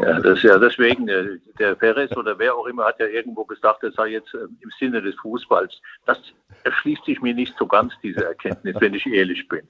Ja, das ist ja deswegen, der, der Perez oder wer auch immer hat ja irgendwo gesagt, das sei jetzt äh, im Sinne des Fußballs. Das erschließt sich mir nicht so ganz, diese Erkenntnis, wenn ich ehrlich bin.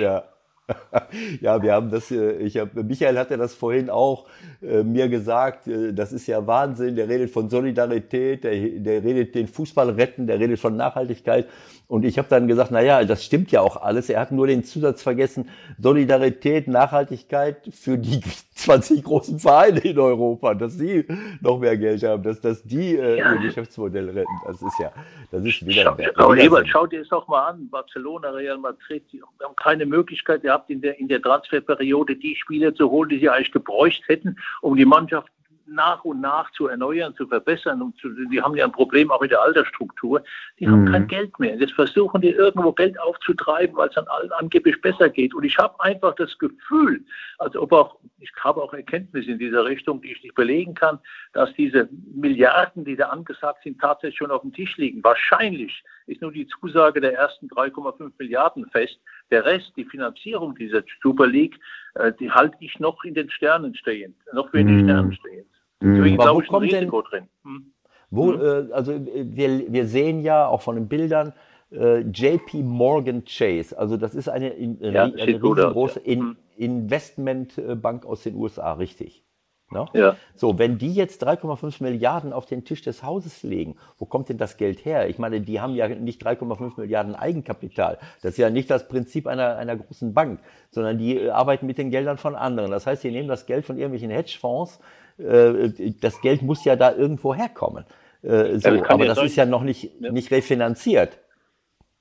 Ja. Ja, wir haben das, äh, ich habe, Michael hatte das vorhin auch äh, mir gesagt, äh, das ist ja Wahnsinn, der redet von Solidarität, der, der redet den Fußball retten, der redet von Nachhaltigkeit. Und ich habe dann gesagt, na ja, das stimmt ja auch alles. Er hat nur den Zusatz vergessen, Solidarität, Nachhaltigkeit für die 20 großen Vereine in Europa, dass sie noch mehr Geld haben, dass, dass die äh, ja. ihr Geschäftsmodell retten. Das ist ja, das ist wieder. Schau, aber Ebert, schau dir es doch mal an. Barcelona, Real Madrid, die haben keine Möglichkeit gehabt, in der, in der Transferperiode die Spieler zu holen, die sie eigentlich gebräucht hätten, um die Mannschaft nach und nach zu erneuern, zu verbessern. Und zu, die haben ja ein Problem auch mit der Altersstruktur. Die mhm. haben kein Geld mehr. Jetzt versuchen die irgendwo Geld aufzutreiben, weil es dann allen angeblich besser geht. Und ich habe einfach das Gefühl, als ob auch, ich habe auch Erkenntnisse in dieser Richtung, die ich nicht belegen kann, dass diese Milliarden, die da angesagt sind, tatsächlich schon auf dem Tisch liegen. Wahrscheinlich ist nur die Zusage der ersten 3,5 Milliarden fest. Der Rest, die Finanzierung dieser Super League, äh, die halte ich noch in den Sternen stehend, noch für in den. Sternen stehend. Deswegen glaube ich, ein Risiko denn, drin. Hm? Wo, hm? äh, also wir, wir sehen ja auch von den Bildern, äh, JP Morgan Chase, also das ist eine, eine, ja, eine riesengroße ja. in, hm. Investmentbank aus den USA, richtig? No? Ne? Ja. So, wenn die jetzt 3,5 Milliarden auf den Tisch des Hauses legen, wo kommt denn das Geld her? Ich meine, die haben ja nicht 3,5 Milliarden Eigenkapital. Das ist ja nicht das Prinzip einer, einer großen Bank, sondern die äh, arbeiten mit den Geldern von anderen. Das heißt, sie nehmen das Geld von irgendwelchen Hedgefonds. Äh, das Geld muss ja da irgendwo herkommen. Äh, so, aber das ist ja noch nicht, nicht refinanziert.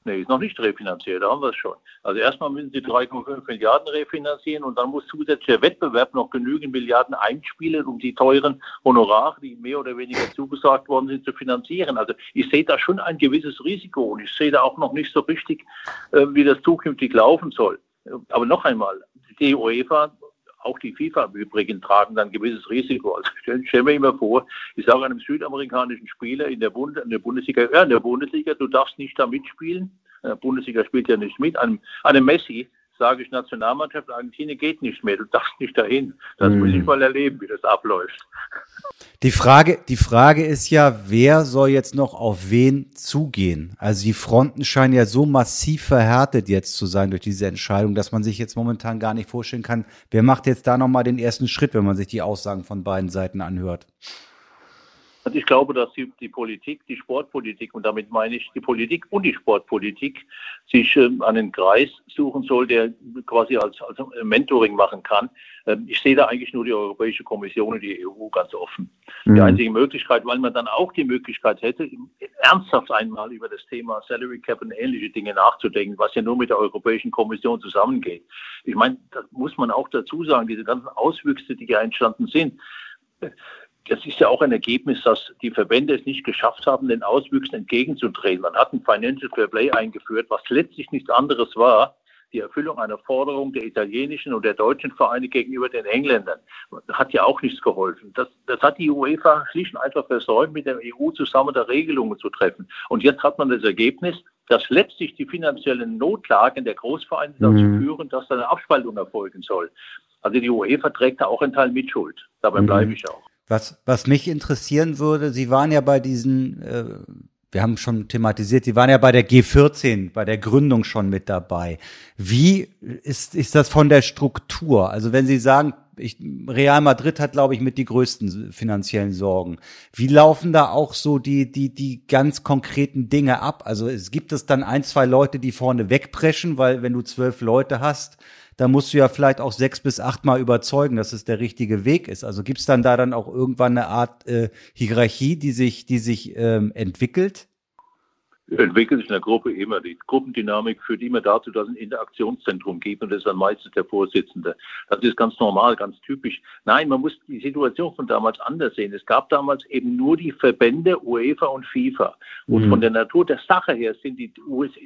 Nee, ist noch nicht refinanziert, da haben wir es schon. Also erstmal müssen Sie 3,5 Milliarden refinanzieren und dann muss zusätzlich der Wettbewerb noch genügend Milliarden einspielen, um die teuren Honorare, die mehr oder weniger zugesagt worden sind, zu finanzieren. Also ich sehe da schon ein gewisses Risiko und ich sehe da auch noch nicht so richtig, äh, wie das zukünftig laufen soll. Aber noch einmal, die UEFA auch die FIFA im Übrigen tragen dann ein gewisses Risiko. Also stellen stell mir immer vor, ich sage einem südamerikanischen Spieler in der, Bund, in der Bundesliga, ja, in der Bundesliga, du darfst nicht da mitspielen. Der Bundesliga spielt ja nicht mit. Einem, einem Messi sage ich, Nationalmannschaft Argentinien geht nicht mehr, du darfst nicht dahin. Das hm. will ich mal erleben, wie das abläuft. Die Frage, die Frage ist ja, wer soll jetzt noch auf wen zugehen? Also die Fronten scheinen ja so massiv verhärtet jetzt zu sein durch diese Entscheidung, dass man sich jetzt momentan gar nicht vorstellen kann, wer macht jetzt da nochmal den ersten Schritt, wenn man sich die Aussagen von beiden Seiten anhört. Also ich glaube, dass die, die, Politik, die Sportpolitik, und damit meine ich die Politik und die Sportpolitik, sich äh, einen Kreis suchen soll, der quasi als, als Mentoring machen kann. Ähm, ich sehe da eigentlich nur die Europäische Kommission und die EU ganz offen. Mhm. Die einzige Möglichkeit, weil man dann auch die Möglichkeit hätte, ernsthaft einmal über das Thema Salary Cap und ähnliche Dinge nachzudenken, was ja nur mit der Europäischen Kommission zusammengeht. Ich meine, das muss man auch dazu sagen, diese ganzen Auswüchse, die ja entstanden sind das ist ja auch ein Ergebnis, dass die Verbände es nicht geschafft haben, den Auswüchsen entgegenzutreten. Man hat ein Financial Fair Play eingeführt, was letztlich nichts anderes war, die Erfüllung einer Forderung der italienischen und der deutschen Vereine gegenüber den Engländern. Das hat ja auch nichts geholfen. Das, das hat die UEFA schlicht und einfach versäumt, mit der EU zusammen da Regelungen zu treffen. Und jetzt hat man das Ergebnis, dass letztlich die finanziellen Notlagen der Großvereine dazu mhm. führen, dass da eine Abspaltung erfolgen soll. Also die UEFA trägt da auch einen Teil Mitschuld. Dabei mhm. bleibe ich auch. Was, was mich interessieren würde, Sie waren ja bei diesen, äh, wir haben schon thematisiert, Sie waren ja bei der G14, bei der Gründung schon mit dabei. Wie ist, ist das von der Struktur? Also wenn Sie sagen, ich, Real Madrid hat, glaube ich, mit die größten finanziellen Sorgen. Wie laufen da auch so die, die, die ganz konkreten Dinge ab? Also es gibt es dann ein, zwei Leute, die vorne wegpreschen, weil wenn du zwölf Leute hast, da musst du ja vielleicht auch sechs bis acht Mal überzeugen, dass es der richtige Weg ist. Also gibt es dann da dann auch irgendwann eine Art äh, Hierarchie, die sich, die sich ähm, entwickelt? Entwickelt sich in der Gruppe immer. Die Gruppendynamik führt immer dazu, dass es ein Interaktionszentrum gibt und das ist dann meistens der Vorsitzende. Das ist ganz normal, ganz typisch. Nein, man muss die Situation von damals anders sehen. Es gab damals eben nur die Verbände UEFA und FIFA. Und mhm. von der Natur der Sache her sind die,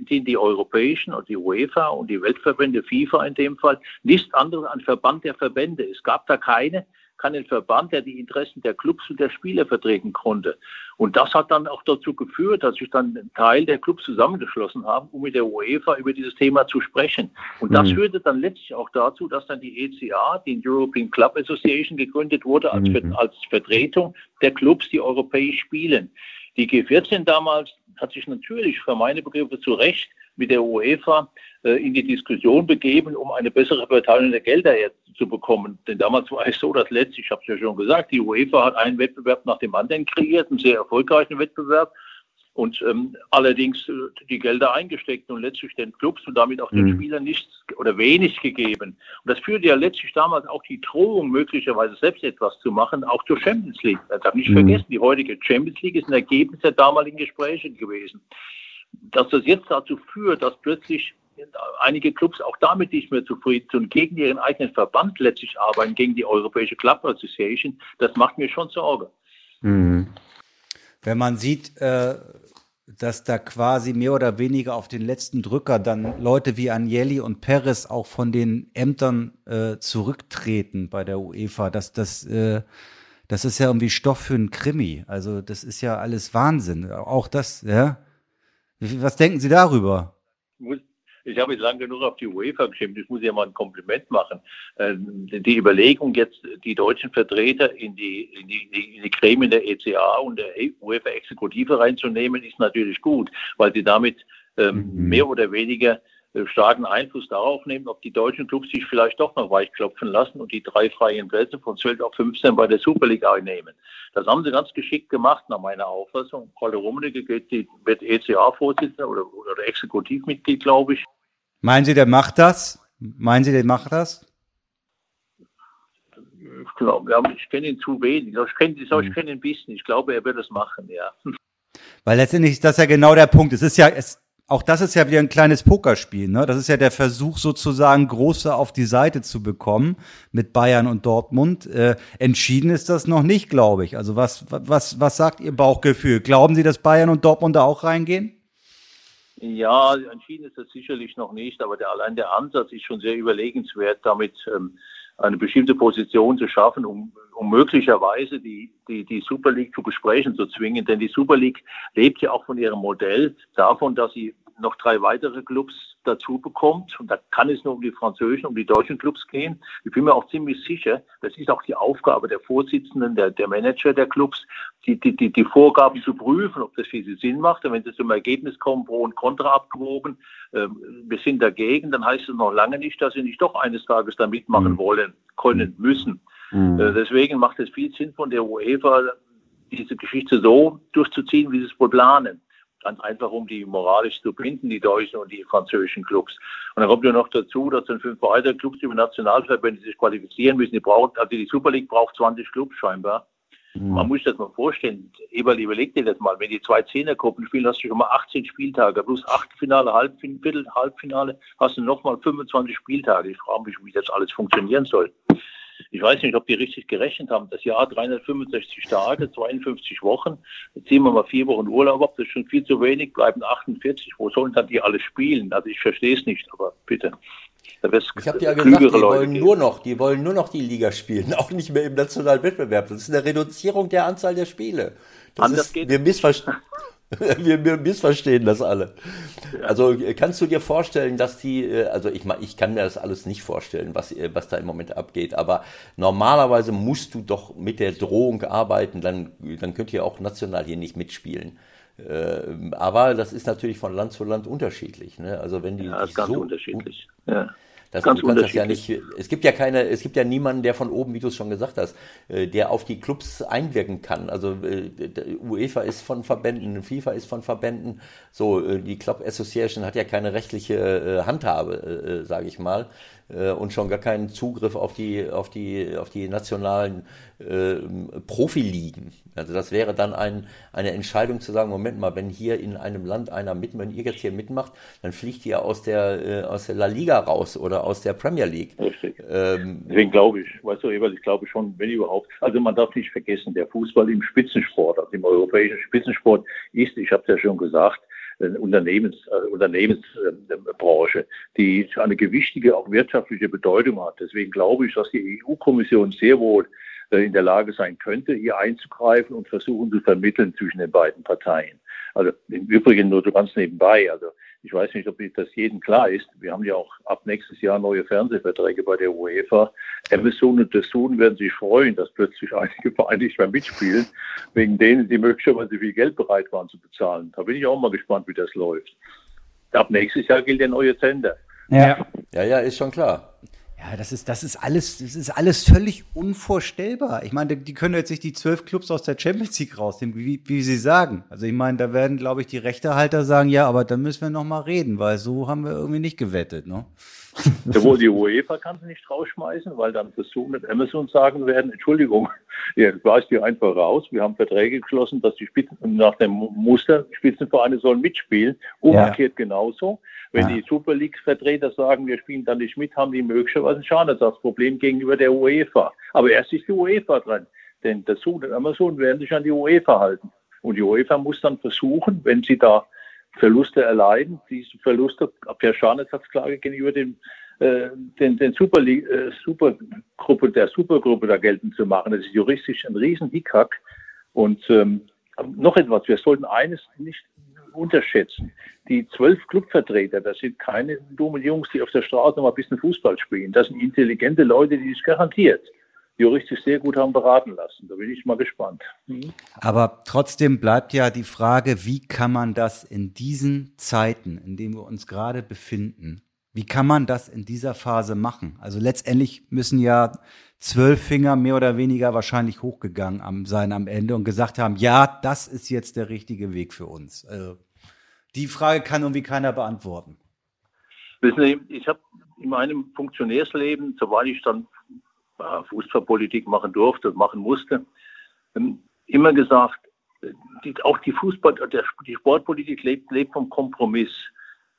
sind die europäischen und die UEFA und die Weltverbände, FIFA in dem Fall, nichts anderes als Verband der Verbände. Es gab da keine keinen Verband, der die Interessen der Clubs und der Spieler vertreten konnte. Und das hat dann auch dazu geführt, dass sich dann ein Teil der Clubs zusammengeschlossen haben, um mit der UEFA über dieses Thema zu sprechen. Und das mhm. führte dann letztlich auch dazu, dass dann die ECA, die European Club Association, gegründet wurde als, mhm. als Vertretung der Clubs, die europäisch spielen. Die G14 damals hat sich natürlich für meine Begriffe zu Recht mit der UEFA äh, in die Diskussion begeben, um eine bessere Verteilung der Gelder zu bekommen. Denn damals war es so, dass letztlich, ich habe es ja schon gesagt, die UEFA hat einen Wettbewerb nach dem anderen kreiert, einen sehr erfolgreichen Wettbewerb und ähm, allerdings äh, die Gelder eingesteckt und letztlich den Clubs und damit auch den mhm. Spielern nichts oder wenig gegeben. Und das führte ja letztlich damals auch die Drohung, möglicherweise selbst etwas zu machen, auch zur Champions League. Das darf nicht mhm. vergessen, die heutige Champions League ist ein Ergebnis der damaligen Gespräche gewesen. Dass das jetzt dazu führt, dass plötzlich einige Clubs auch damit nicht mehr zufrieden sind, gegen ihren eigenen Verband letztlich arbeiten, gegen die Europäische Club Association, das macht mir schon Sorge. Mhm. Wenn man sieht, äh, dass da quasi mehr oder weniger auf den letzten Drücker dann Leute wie Agnelli und Perez auch von den Ämtern äh, zurücktreten bei der UEFA, dass das äh, das ist ja irgendwie Stoff für einen Krimi. Also das ist ja alles Wahnsinn. Auch das, ja. Was denken Sie darüber? Ich habe jetzt lange genug auf die UEFA geschimpft. Ich muss ja mal ein Kompliment machen. Ähm, die Überlegung, jetzt die deutschen Vertreter in die, in die, in die Gremien der ECA und der UEFA-Exekutive reinzunehmen, ist natürlich gut, weil sie damit ähm, mhm. mehr oder weniger starken Einfluss darauf nehmen, ob die deutschen Clubs sich vielleicht doch noch weichklopfen lassen und die drei freien Plätze von 12 auf 15 bei der Super League einnehmen. Das haben sie ganz geschickt gemacht, nach meiner Auffassung. Paul Rummenigge geht die, wird ECA-Vorsitzender oder, oder Exekutivmitglied, glaube ich. Meinen Sie, der macht das? Meinen Sie, der macht das? Ich glaube, ja, ich kenne ihn zu wenig. Ich kenne ich hm. kenn ihn ein bisschen. Ich glaube, er wird das machen, ja. Weil letztendlich ist das ja genau der Punkt. Es ist ja, es, auch das ist ja wieder ein kleines Pokerspiel. Ne? Das ist ja der Versuch sozusagen, Große auf die Seite zu bekommen mit Bayern und Dortmund. Äh, entschieden ist das noch nicht, glaube ich. Also was, was, was sagt Ihr Bauchgefühl? Glauben Sie, dass Bayern und Dortmund da auch reingehen? Ja, entschieden ist das sicherlich noch nicht, aber der, allein der Ansatz ist schon sehr überlegenswert, damit ähm, eine bestimmte Position zu schaffen, um, um möglicherweise die, die, die Super League zu Gesprächen zu zwingen. Denn die Super League lebt ja auch von ihrem Modell davon, dass sie noch drei weitere Clubs dazu bekommt. Und da kann es nur um die französischen, um die deutschen Clubs gehen. Ich bin mir auch ziemlich sicher, das ist auch die Aufgabe der Vorsitzenden, der, der Manager der Clubs, die, die, die, die Vorgaben zu prüfen, ob das für sie Sinn macht. Und wenn sie zum Ergebnis kommen, pro und contra abgewogen, äh, wir sind dagegen, dann heißt es noch lange nicht, dass sie nicht doch eines Tages da mitmachen mhm. wollen, können, müssen. Mhm. Äh, deswegen macht es viel Sinn von der UEFA, diese Geschichte so durchzuziehen, wie sie es wohl planen ganz einfach, um die moralisch zu binden, die deutschen und die französischen Clubs. Und dann kommt ja noch dazu, dass dann fünf weitere Clubs über Nationalverbände sich qualifizieren müssen. Die brauchen, also die Super League braucht 20 Clubs scheinbar. Mhm. Man muss sich das mal vorstellen. Eberl, überleg dir das mal. Wenn die zwei Zehnergruppen spielen, hast du schon mal 18 Spieltage plus Achtelfinale, Halbfinale, Halbfinale, hast du nochmal 25 Spieltage. Ich frage mich, wie das alles funktionieren soll. Ich weiß nicht, ob die richtig gerechnet haben. Das Jahr 365 Tage, 52 Wochen. Jetzt ziehen wir mal vier Wochen Urlaub ab. Das ist schon viel zu wenig. Bleiben 48. Wo sollen dann die alle spielen? Also ich verstehe es nicht, aber bitte. ich habe ja gesagt, die wollen nur noch, die wollen nur noch die Liga spielen, auch nicht mehr im nationalen Wettbewerb. Das ist eine Reduzierung der Anzahl der Spiele. Das Anders ist, geht wir missverstehen. wir, wir missverstehen das alle. Also kannst du dir vorstellen, dass die, äh, also ich ich kann mir das alles nicht vorstellen, was, äh, was da im Moment abgeht, aber normalerweise musst du doch mit der Drohung arbeiten, dann, dann könnt ihr auch national hier nicht mitspielen. Äh, aber das ist natürlich von Land zu Land unterschiedlich. Ne? Also wenn die, ja, die ganz so, unterschiedlich. Ja. Das, Ganz du kannst das ja nicht. Es gibt ja keine, es gibt ja niemanden, der von oben, wie du es schon gesagt hast, äh, der auf die Clubs einwirken kann. Also äh, UEFA ist von Verbänden, FIFA ist von Verbänden. So äh, die Club Association hat ja keine rechtliche Handhabe, sage ich mal und schon gar keinen Zugriff auf die, auf die, auf die nationalen äh, Profiligen. Also das wäre dann ein, eine Entscheidung zu sagen, Moment mal, wenn hier in einem Land einer mit, wenn ihr jetzt hier mitmacht, dann fliegt ihr aus der, äh, aus der La Liga raus oder aus der Premier League. Richtig. Ähm, Deswegen glaube ich, weißt du, Ebert, ich glaube schon, wenn überhaupt, also man darf nicht vergessen, der Fußball im Spitzensport, also im europäischen Spitzensport ist, ich habe es ja schon gesagt, Unternehmens, äh, Unternehmensbranche, die eine gewichtige, auch wirtschaftliche Bedeutung hat. Deswegen glaube ich, dass die EU-Kommission sehr wohl äh, in der Lage sein könnte, hier einzugreifen und versuchen zu vermitteln zwischen den beiden Parteien. Also im Übrigen nur so ganz nebenbei. Also ich weiß nicht, ob das jedem klar ist. Wir haben ja auch ab nächstes Jahr neue Fernsehverträge bei der UEFA. Amazon und Sohn werden sich freuen, dass plötzlich einige Vereine nicht mehr mitspielen, wegen denen die möglicherweise viel Geld bereit waren zu bezahlen. Da bin ich auch mal gespannt, wie das läuft. Ab nächstes Jahr gilt der neue Sender. Ja, ja, ja, ist schon klar. Ja, das ist, das ist alles, das ist alles völlig unvorstellbar. Ich meine, die können jetzt nicht die zwölf Clubs aus der Champions League rausnehmen, wie, wie sie sagen. Also ich meine, da werden, glaube ich, die Rechtehalter sagen, ja, aber dann müssen wir noch mal reden, weil so haben wir irgendwie nicht gewettet, ne? Sowohl die UEFA kann sie nicht rausschmeißen, weil dann versuchen mit Amazon sagen werden, Entschuldigung, ihr weist die einfach raus. Wir haben Verträge geschlossen, dass die Spitzen nach dem Muster Spitzenvereine sollen mitspielen. Umgekehrt ja. genauso. Wenn ja. die Super League-Vertreter sagen, wir spielen da nicht mit, haben die möglicherweise ein Schadenersatzproblem gegenüber der UEFA. Aber erst ist die UEFA dran. Denn der Zoom und Amazon werden sich an die UEFA halten. Und die UEFA muss dann versuchen, wenn sie da Verluste erleiden, diese Verluste per Schadenersatzklage gegenüber dem, äh, den, den Super äh, Supergruppe, der Supergruppe da geltend zu machen. Das ist juristisch ein riesen Hickhack. Und ähm, noch etwas, wir sollten eines nicht unterschätzen. Die zwölf Clubvertreter, das sind keine dummen Jungs, die auf der Straße noch mal ein bisschen Fußball spielen. Das sind intelligente Leute, die sich garantiert juristisch sehr gut haben beraten lassen. Da bin ich mal gespannt. Mhm. Aber trotzdem bleibt ja die Frage, wie kann man das in diesen Zeiten, in denen wir uns gerade befinden, wie kann man das in dieser Phase machen? Also letztendlich müssen ja zwölf Finger mehr oder weniger wahrscheinlich hochgegangen sein am Ende und gesagt haben, ja, das ist jetzt der richtige Weg für uns. Also die Frage kann irgendwie keiner beantworten. Wissen Sie, ich habe in meinem Funktionärsleben, soweit ich dann äh, Fußballpolitik machen durfte, machen musste, ähm, immer gesagt, die, auch die Fußball, der, die Sportpolitik lebt, lebt vom Kompromiss.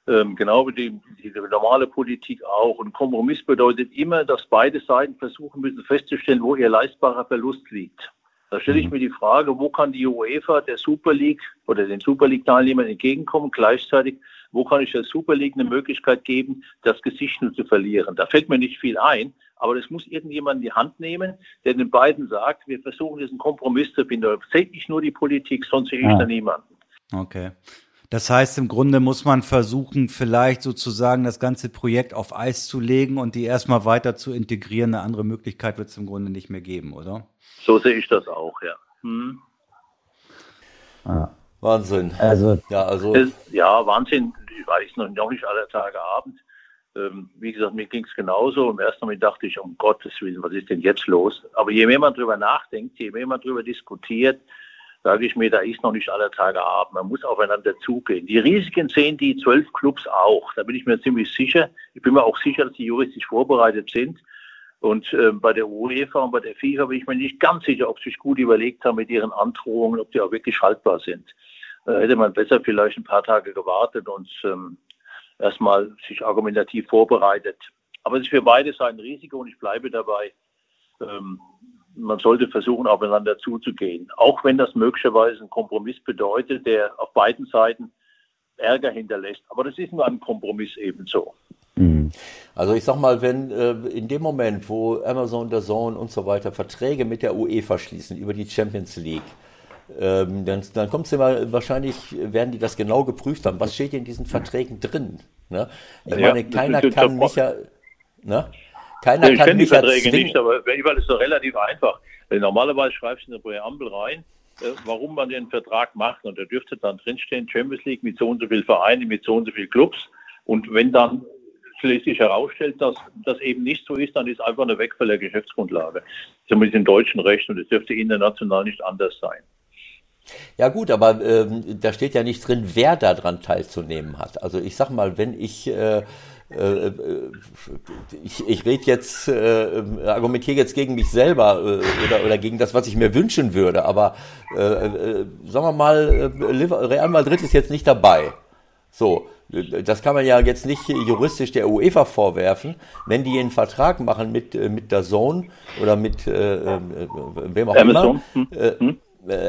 Ähm, genau wie die, die, normale Politik auch. Und Kompromiss bedeutet immer, dass beide Seiten versuchen müssen festzustellen, wo ihr leistbarer Verlust liegt. Da stelle ich mhm. mir die Frage, wo kann die UEFA der Super League oder den Super League-Teilnehmern entgegenkommen? Gleichzeitig, wo kann ich der Super League eine Möglichkeit geben, das Gesicht nur zu verlieren? Da fällt mir nicht viel ein, aber das muss irgendjemand in die Hand nehmen, der den beiden sagt, wir versuchen jetzt einen Kompromiss zu finden. Da sehe ich nur die Politik, sonst sehe ich ah. da niemanden. Okay. Das heißt, im Grunde muss man versuchen, vielleicht sozusagen das ganze Projekt auf Eis zu legen und die erstmal weiter zu integrieren. Eine andere Möglichkeit wird es im Grunde nicht mehr geben, oder? So sehe ich das auch, ja. Hm. Ah. Wahnsinn. Also, ja, also. Es, ja, Wahnsinn. Ich weiß noch, noch nicht aller Tage Abend. Ähm, wie gesagt, mir ging es genauso. Im ersten Moment dachte ich, um Gottes Willen, was ist denn jetzt los? Aber je mehr man darüber nachdenkt, je mehr man darüber diskutiert, sage ich mir, da ist noch nicht aller Tage Abend. Man muss aufeinander zugehen. Die Risiken sehen die zwölf Clubs auch. Da bin ich mir ziemlich sicher. Ich bin mir auch sicher, dass die juristisch vorbereitet sind. Und äh, bei der UEFA und bei der FIFA bin ich mir nicht ganz sicher, ob sie sich gut überlegt haben mit ihren Androhungen, ob die auch wirklich haltbar sind. Da hätte man besser vielleicht ein paar Tage gewartet und ähm, erstmal sich argumentativ vorbereitet. Aber es ist für beide Seiten Risiko und ich bleibe dabei. Ähm, man sollte versuchen, aufeinander zuzugehen. Auch wenn das möglicherweise ein Kompromiss bedeutet, der auf beiden Seiten Ärger hinterlässt. Aber das ist nur ein Kompromiss ebenso. Mhm. Also ich sag mal, wenn äh, in dem Moment, wo Amazon, der Zone und so weiter Verträge mit der UEFA schließen über die Champions League, ähm, dann, dann kommt es immer, wahrscheinlich werden die das genau geprüft haben. Was steht in diesen Verträgen drin? Ne? Ich ja, meine, keiner kann mich ja, ne? Keiner ja, ich kenne die Verträge nicht, aber weil ist doch relativ einfach. Normalerweise schreibst du in eine Präambel rein, äh, warum man den Vertrag macht. Und da dürfte dann drinstehen, Champions League mit so und so viel Vereinen, mit so und so viel Clubs. Und wenn dann schließlich herausstellt, dass das eben nicht so ist, dann ist einfach eine Wegfall der Geschäftsgrundlage. Zumindest im deutschen Recht und es dürfte international nicht anders sein. Ja gut, aber ähm, da steht ja nicht drin, wer daran teilzunehmen hat. Also ich sag mal, wenn ich äh, äh, ich, ich rede jetzt, äh, argumentiere jetzt gegen mich selber äh, oder, oder gegen das, was ich mir wünschen würde. Aber äh, äh, sagen wir mal, äh, Real Madrid ist jetzt nicht dabei. So, das kann man ja jetzt nicht juristisch der UEFA vorwerfen, wenn die einen Vertrag machen mit mit der Zone oder mit äh, äh, wem auch Amazon. immer. Hm. Äh, hm.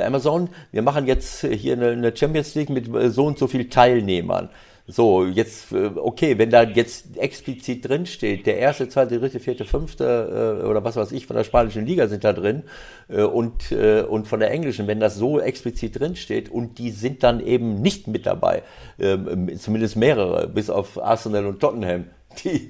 Amazon, wir machen jetzt hier eine, eine Champions League mit so und so viel Teilnehmern. So, jetzt, äh, okay, wenn da jetzt explizit drin steht, der erste, zweite, dritte, vierte, fünfte äh, oder was weiß ich von der spanischen Liga sind da drin äh, und, und von der englischen, wenn das so explizit drin steht und die sind dann eben nicht mit dabei, ähm, zumindest mehrere, bis auf Arsenal und Tottenham, die,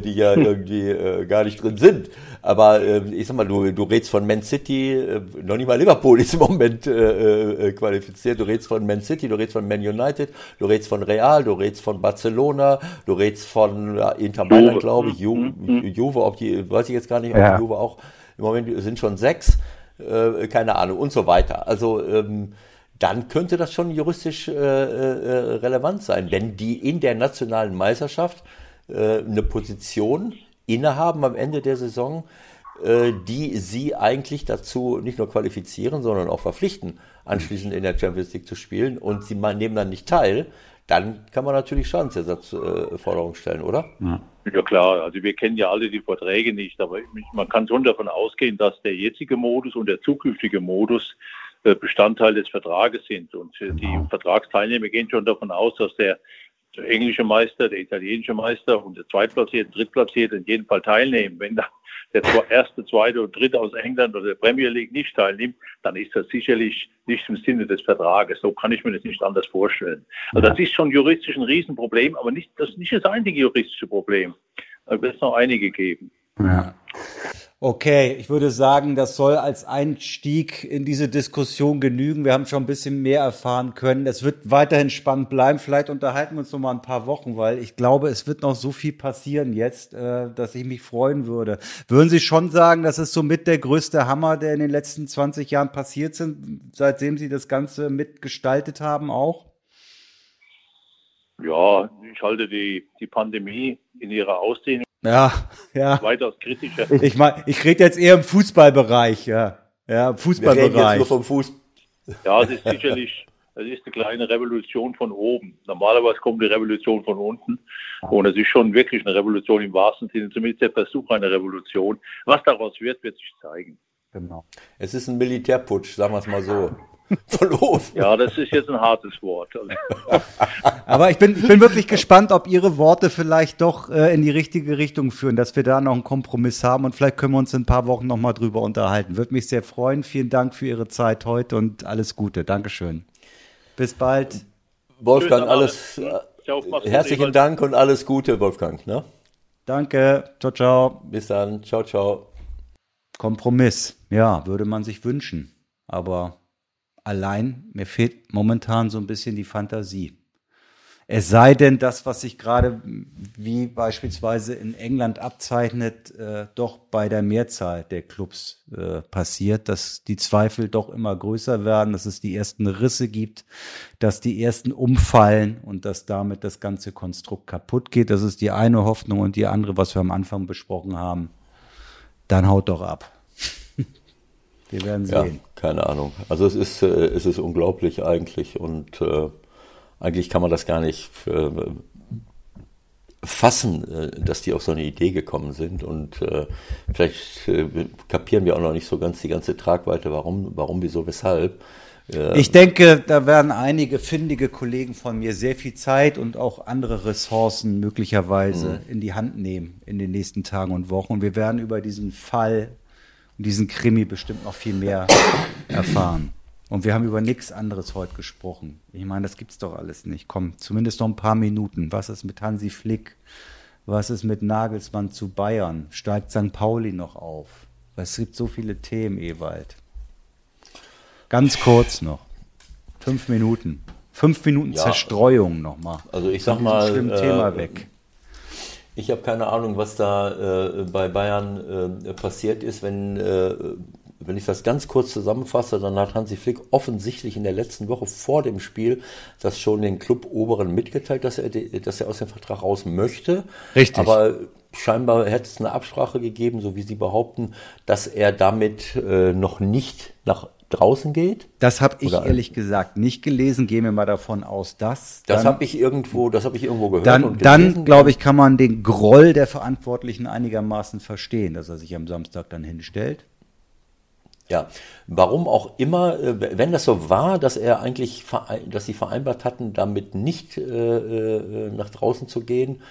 die ja irgendwie äh, gar nicht drin sind. Aber äh, ich sag mal, du, du redest von Man City, äh, noch nicht mal Liverpool ist im Moment äh, äh, qualifiziert. Du redest von Man City, du redest von Man United, du redest von Real, du redest von Barcelona, du redest von ja, Inter Mailand, glaube ich, Ju, mhm. mhm. Juve, ob die, weiß ich jetzt gar nicht, ob ja. die Juve auch im Moment sind schon sechs, äh, keine Ahnung und so weiter. Also ähm, dann könnte das schon juristisch äh, äh, relevant sein, wenn die in der nationalen Meisterschaft äh, eine Position innehaben am Ende der Saison, äh, die sie eigentlich dazu nicht nur qualifizieren, sondern auch verpflichten, anschließend in der Champions League zu spielen und sie nehmen dann nicht teil, dann kann man natürlich Schadensersatzforderungen stellen, oder? Ja. klar, also wir kennen ja alle die Verträge nicht, aber man kann schon davon ausgehen, dass der jetzige Modus und der zukünftige Modus äh, Bestandteil des Vertrages sind. Und die Vertragsteilnehmer gehen schon davon aus, dass der der englische Meister, der italienische Meister und der Zweitplatzierte, Drittplatzierte in jedem Fall teilnehmen. Wenn dann der erste, zweite und dritte aus England oder der Premier League nicht teilnimmt, dann ist das sicherlich nicht im Sinne des Vertrages. So kann ich mir das nicht anders vorstellen. Also das ist schon juristisch ein Riesenproblem, aber nicht, das ist nicht das einzige juristische Problem. Da wird es noch einige geben. Ja. Okay, ich würde sagen, das soll als Einstieg in diese Diskussion genügen. Wir haben schon ein bisschen mehr erfahren können. Es wird weiterhin spannend bleiben. Vielleicht unterhalten wir uns noch mal ein paar Wochen, weil ich glaube, es wird noch so viel passieren jetzt, äh, dass ich mich freuen würde. Würden Sie schon sagen, das ist somit der größte Hammer, der in den letzten 20 Jahren passiert sind, seitdem Sie das Ganze mitgestaltet haben auch? Ja, ich halte die, die Pandemie in ihrer Ausdehnung ja, ja. Weitaus kritischer. Ich meine, ich rede jetzt eher im Fußballbereich, ja. Ja, im Fußballbereich. Wir reden jetzt nur vom Fuß. Ja, es ist sicherlich, es ist eine kleine Revolution von oben. Normalerweise kommt die Revolution von unten. Und es ist schon wirklich eine Revolution im wahrsten Sinne, zumindest der Versuch einer Revolution. Was daraus wird, wird sich zeigen. Genau. Es ist ein Militärputsch, sagen wir es mal so. Verloren. Ja, das ist jetzt ein hartes Wort. Aber ich bin, ich bin wirklich gespannt, ob Ihre Worte vielleicht doch äh, in die richtige Richtung führen, dass wir da noch einen Kompromiss haben und vielleicht können wir uns in ein paar Wochen nochmal drüber unterhalten. Würde mich sehr freuen. Vielen Dank für Ihre Zeit heute und alles Gute. Dankeschön. Bis bald. Wolfgang, alles, äh, herzlichen Dank und alles Gute, Wolfgang. Ne? Danke. Ciao, ciao. Bis dann. Ciao, ciao. Kompromiss. Ja, würde man sich wünschen. Aber allein, mir fehlt momentan so ein bisschen die Fantasie. Es sei denn, das, was sich gerade wie beispielsweise in England abzeichnet, äh, doch bei der Mehrzahl der Clubs äh, passiert, dass die Zweifel doch immer größer werden, dass es die ersten Risse gibt, dass die ersten umfallen und dass damit das ganze Konstrukt kaputt geht. Das ist die eine Hoffnung und die andere, was wir am Anfang besprochen haben. Dann haut doch ab. wir werden sehen. Ja keine Ahnung. Also es ist, äh, es ist unglaublich eigentlich und äh, eigentlich kann man das gar nicht äh, fassen, äh, dass die auf so eine Idee gekommen sind und äh, vielleicht äh, kapieren wir auch noch nicht so ganz die ganze Tragweite, warum, warum, wieso, weshalb. Ich denke, da werden einige findige Kollegen von mir sehr viel Zeit und auch andere Ressourcen möglicherweise mhm. in die Hand nehmen in den nächsten Tagen und Wochen. Und wir werden über diesen Fall diesen Krimi bestimmt noch viel mehr erfahren. Und wir haben über nichts anderes heute gesprochen. Ich meine, das gibt's doch alles nicht. Komm, zumindest noch ein paar Minuten. Was ist mit Hansi Flick? Was ist mit Nagelsmann zu Bayern? Steigt St. Pauli noch auf? Es gibt so viele Themen, Ewald. Ganz kurz noch. Fünf Minuten. Fünf Minuten ja, Zerstreuung nochmal. Also ich sag mal. Äh, Thema weg. Ich habe keine Ahnung, was da äh, bei Bayern äh, passiert ist. Wenn, äh, wenn ich das ganz kurz zusammenfasse, dann hat Hansi Flick offensichtlich in der letzten Woche vor dem Spiel das schon den Club-Oberen mitgeteilt, dass er, dass er aus dem Vertrag raus möchte. Richtig. Aber scheinbar hätte es eine Absprache gegeben, so wie Sie behaupten, dass er damit äh, noch nicht nach draußen geht? Das habe ich Oder ehrlich gesagt nicht gelesen. Gehen wir mal davon aus, dass. Das habe ich irgendwo, das habe ich irgendwo gehört. Dann, dann glaube ich, kann man den Groll der Verantwortlichen einigermaßen verstehen, dass er sich am Samstag dann hinstellt. Ja, warum auch immer, äh, wenn das so war, dass er eigentlich, dass sie vereinbart hatten, damit nicht äh, äh, nach draußen zu gehen,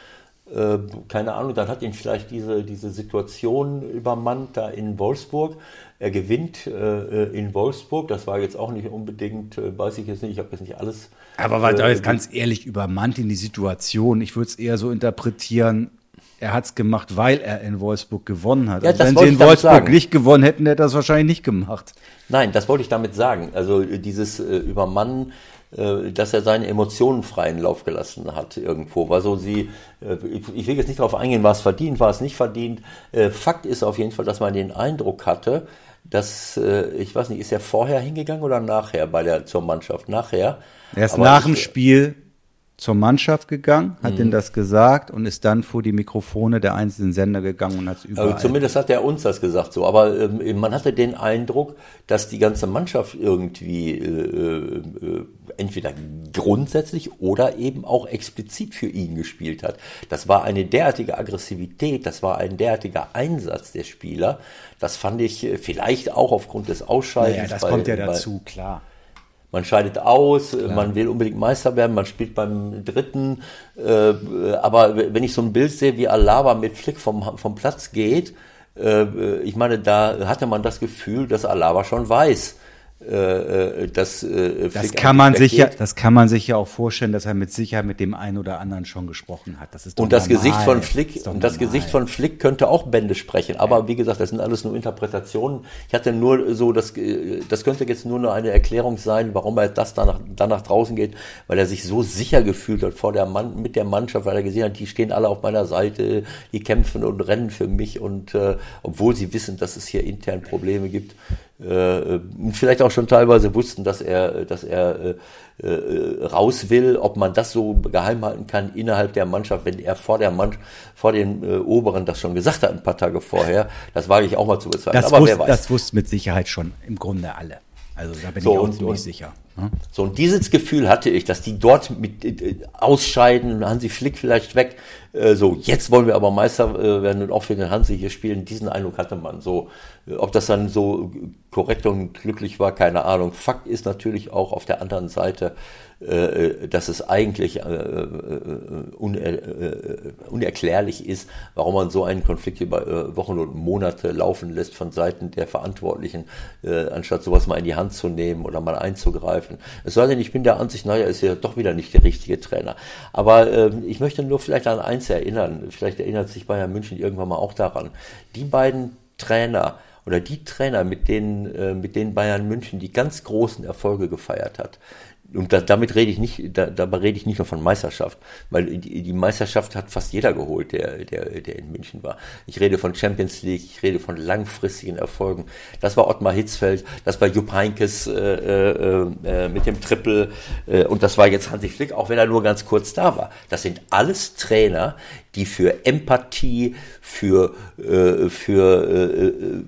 äh, keine Ahnung, dann hat ihn vielleicht diese, diese Situation übermannt da in Wolfsburg. Er gewinnt äh, in Wolfsburg, das war jetzt auch nicht unbedingt, äh, weiß ich jetzt nicht, ich habe jetzt nicht alles. Aber war äh, jetzt ganz ehrlich übermannt in die Situation. Ich würde es eher so interpretieren, er hat es gemacht, weil er in Wolfsburg gewonnen hat. Ja, also wenn sie in Wolfsburg nicht gewonnen hätten, hätte er das wahrscheinlich nicht gemacht. Nein, das wollte ich damit sagen. Also dieses äh, Übermannen äh, dass er seine Emotionen freien Lauf gelassen hat irgendwo. Also sie, äh, ich will jetzt nicht darauf eingehen, was verdient, war es nicht verdient. Äh, Fakt ist auf jeden Fall, dass man den Eindruck hatte, dass, ich weiß nicht, ist er vorher hingegangen oder nachher bei der, zur Mannschaft? Nachher. Er ist Aber nach dem Spiel zur Mannschaft gegangen, hat mhm. das gesagt und ist dann vor die Mikrofone der einzelnen Sender gegangen und hat es überall. Also zumindest hat er uns das gesagt so. Aber ähm, man hatte den Eindruck, dass die ganze Mannschaft irgendwie äh, äh, entweder grundsätzlich oder eben auch explizit für ihn gespielt hat. Das war eine derartige Aggressivität, das war ein derartiger Einsatz der Spieler. Das fand ich äh, vielleicht auch aufgrund des Ausscheidens. Ja, naja, das bei, kommt ja dazu, bei, klar Man scheidet aus, Klar. man will unbedingt Meister werden, man spielt beim dritten. Äh, aber wenn ich so ein Bild sehe, wie Alaba mit Flick vom, vom Platz geht, äh, ich meine, da hatte man das Gefühl, dass Alaba schon weiß, äh, äh, das äh, das kann man sich ja, das kann man sich ja auch vorstellen, dass er mit Sicherheit mit dem einen oder anderen schon gesprochen hat. Das ist und das normal. Gesicht von Flick das und das Gesicht von Flick könnte auch Bände sprechen. Aber ja. wie gesagt, das sind alles nur Interpretationen. Ich hatte nur so, das, das könnte jetzt nur noch eine Erklärung sein, warum er das dann nach, dann nach draußen geht, weil er sich so sicher gefühlt hat vor der Mann, mit der Mannschaft, weil er gesehen hat, die stehen alle auf meiner Seite, die kämpfen und rennen für mich und äh, obwohl sie wissen, dass es hier intern Probleme gibt, äh, vielleicht auch schon teilweise wussten, dass er, dass er äh, äh, raus will, ob man das so geheim halten kann innerhalb der Mannschaft, wenn er vor der Mann, vor den äh, Oberen das schon gesagt hat, ein paar Tage vorher. Das wage ich auch mal zu bezweifeln. Das, Aber wusste, wer weiß. das wusste mit Sicherheit schon im Grunde alle. Also da bin so, ich auch ziemlich sicher. Hm? So, und dieses Gefühl hatte ich, dass die dort mit äh, ausscheiden, Hansi Flick vielleicht weg, äh, so, jetzt wollen wir aber Meister äh, werden und auch für den Hansi hier spielen. Diesen Eindruck hatte man. So, äh, ob das dann so korrekt und glücklich war, keine Ahnung. Fakt ist natürlich auch auf der anderen Seite, äh, dass es eigentlich äh, uner unerklärlich ist, warum man so einen Konflikt über Wochen und Monate laufen lässt von Seiten der Verantwortlichen, anstatt sowas mal in die Hand zu nehmen oder mal einzugreifen. Es sei denn, ich bin der Ansicht, naja, ist ja doch wieder nicht der richtige Trainer. Aber ähm, ich möchte nur vielleicht an eins erinnern, vielleicht erinnert sich Bayern München irgendwann mal auch daran. Die beiden Trainer, oder die Trainer, mit denen, äh, mit denen Bayern München die ganz großen Erfolge gefeiert hat, und da, damit rede ich nicht, da, dabei rede ich nicht nur von Meisterschaft, weil die, die Meisterschaft hat fast jeder geholt, der, der, der in München war. Ich rede von Champions League, ich rede von langfristigen Erfolgen. Das war Ottmar Hitzfeld, das war Jupp Heinkes äh, äh, äh, mit dem Triple äh, und das war jetzt Hansi Flick, auch wenn er nur ganz kurz da war. Das sind alles Trainer, die für Empathie, für, äh, für äh, äh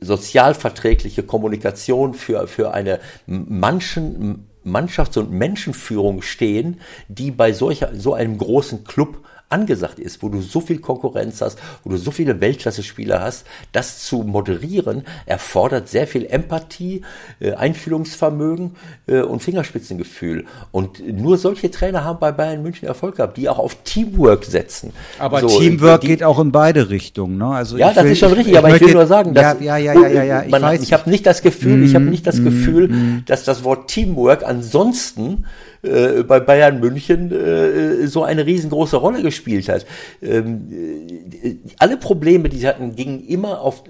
sozialverträgliche Kommunikation, für, für eine manchen Mannschafts- und Menschenführung stehen, die bei solcher, so einem großen Club angesagt ist, wo du so viel Konkurrenz hast, wo du so viele Weltklasse-Spieler hast, das zu moderieren, erfordert sehr viel Empathie, äh, Einfühlungsvermögen äh, und Fingerspitzengefühl. Und nur solche Trainer haben bei Bayern München Erfolg gehabt, die auch auf Teamwork setzen. Aber so, Teamwork die, geht auch in beide Richtungen. Ne? Also ja, das will, ist schon richtig, ich, aber ich, will nur sagen, dass ja, ja, ja, ja, ja, ja. ich, man, ich habe nicht das Gefühl, mm, ich habe nicht das mm, Gefühl, mm. dass das Wort Teamwork ansonsten äh, bei Bayern München äh, so eine riesengroße Rolle gespielt hat. Ähm, äh, alle Probleme, die sie hatten, gingen immer auf,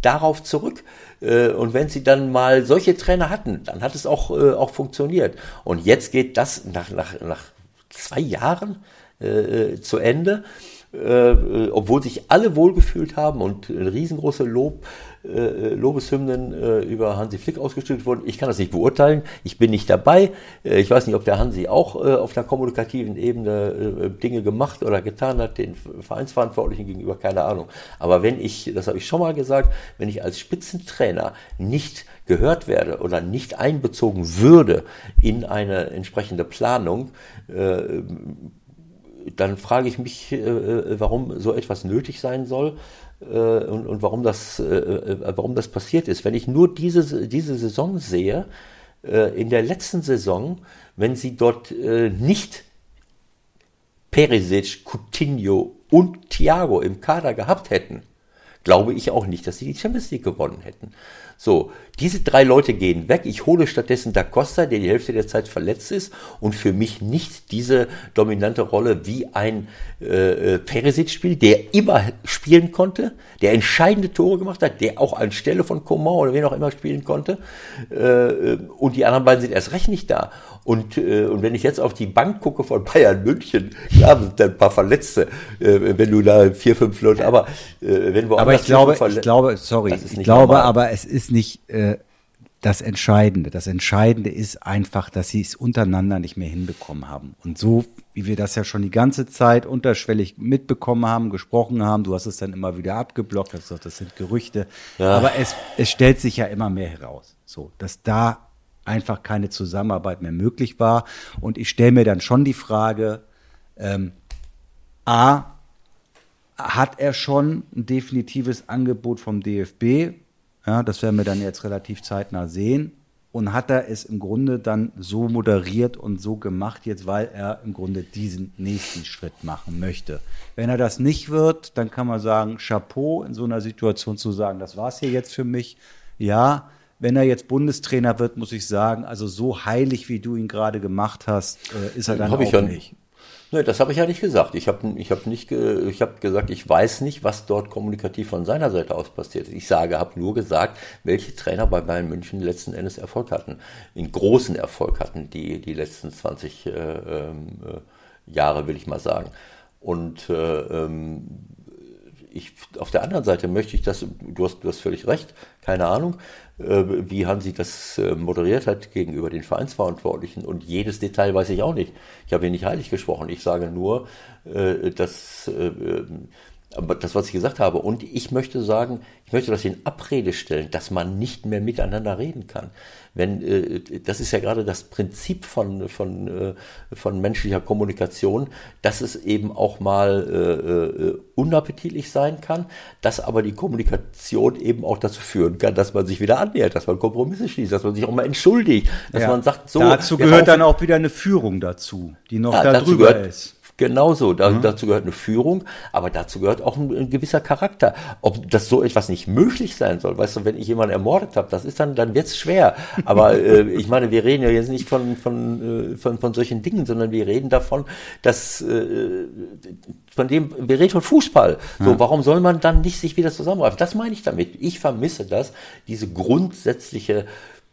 darauf zurück. Äh, und wenn sie dann mal solche Trainer hatten, dann hat es auch, äh, auch funktioniert. Und jetzt geht das nach, nach, nach zwei Jahren äh, zu Ende. Äh, obwohl sich alle wohlgefühlt haben und riesengroße Lob äh, Lobeshymnen äh, über Hansi Flick ausgestellt wurden. Ich kann das nicht beurteilen. Ich bin nicht dabei. Äh, ich weiß nicht, ob der Hansi auch äh, auf der kommunikativen Ebene äh, Dinge gemacht oder getan hat, den Vereinsverantwortlichen gegenüber, keine Ahnung. Aber wenn ich, das habe ich schon mal gesagt, wenn ich als Spitzentrainer nicht gehört werde oder nicht einbezogen würde in eine entsprechende Planung, äh, dann frage ich mich, äh, warum so etwas nötig sein soll äh, und, und warum, das, äh, äh, warum das passiert ist. Wenn ich nur diese, diese Saison sehe, äh, in der letzten Saison, wenn sie dort äh, nicht Perisic, Coutinho und Thiago im Kader gehabt hätten, glaube ich auch nicht, dass sie die Champions League gewonnen hätten. So, diese drei Leute gehen weg. Ich hole stattdessen Da Costa, der die Hälfte der Zeit verletzt ist und für mich nicht diese dominante Rolle wie ein äh, äh Peresic spielt, der immer spielen konnte, der entscheidende Tore gemacht hat, der auch anstelle von Coman oder wen auch immer spielen konnte. Äh, äh, und die anderen beiden sind erst recht nicht da. Und, äh, und wenn ich jetzt auf die Bank gucke von Bayern München, klar sind da ein paar Verletzte, äh, wenn du da vier, fünf Leute, aber äh, wenn wir Aber ich glaube, ich glaube, sorry, ich glaube normal. aber, es ist nicht äh, das Entscheidende. Das Entscheidende ist einfach, dass sie es untereinander nicht mehr hinbekommen haben. Und so, wie wir das ja schon die ganze Zeit unterschwellig mitbekommen haben, gesprochen haben, du hast es dann immer wieder abgeblockt, hast gesagt, das sind Gerüchte. Ja. Aber es, es stellt sich ja immer mehr heraus, so, dass da einfach keine Zusammenarbeit mehr möglich war. Und ich stelle mir dann schon die Frage, ähm, A, hat er schon ein definitives Angebot vom DFB? Ja, das werden wir dann jetzt relativ zeitnah sehen. und hat er es im Grunde dann so moderiert und so gemacht, jetzt weil er im Grunde diesen nächsten Schritt machen möchte. Wenn er das nicht wird, dann kann man sagen, Chapeau in so einer Situation zu sagen, das war's hier jetzt für mich. Ja, wenn er jetzt Bundestrainer wird, muss ich sagen, also so heilig, wie du ihn gerade gemacht hast, äh, ist er dann Hab auch nicht. Nee, das habe ich ja nicht gesagt. Ich habe ich hab nicht ge, ich hab gesagt, ich weiß nicht, was dort kommunikativ von seiner Seite aus passiert. Ich sage, habe nur gesagt, welche Trainer bei Bayern München letzten Endes Erfolg hatten, in großen Erfolg hatten, die die letzten 20 äh, ähm, äh, Jahre, will ich mal sagen. Und äh, ähm, ich, auf der anderen Seite möchte ich das, du hast, du hast völlig recht, keine Ahnung, wie Hansi das äh, moderiert hat gegenüber den Vereinsverantwortlichen. Und jedes Detail weiß ich auch nicht. Ich habe hier nicht heilig gesprochen. Ich sage nur, äh, dass aber das, was ich gesagt habe. Und ich möchte sagen, ich möchte das in Abrede stellen, dass man nicht mehr miteinander reden kann. Wenn, äh, das ist ja gerade das Prinzip von, von, äh, von menschlicher Kommunikation, dass es eben auch mal äh, äh, unappetitlich sein kann, dass aber die Kommunikation eben auch dazu führen kann, dass man sich wieder annähert, dass man Kompromisse schließt, dass man sich auch mal entschuldigt, dass Ja. man sagt, so. dazu gehört dann auch wieder eine Führung dazu, die noch ja, drüber ist. Genauso, da, dazu gehört eine Führung, aber dazu gehört auch ein, ein gewisser Charakter. Ob das so etwas nicht möglich sein soll, weißt du, wenn ich jemanden ermordet habe, das ist dann, dann wird's schwer. Aber äh, ich meine, wir reden ja jetzt nicht von, von, äh, von, von solchen Dingen, sondern wir reden davon, dass äh, von dem, wir reden von Fußball. So, warum soll man dann nicht sich wieder zusammenreißen? Das meine ich damit. Ich vermisse das, diese grundsätzliche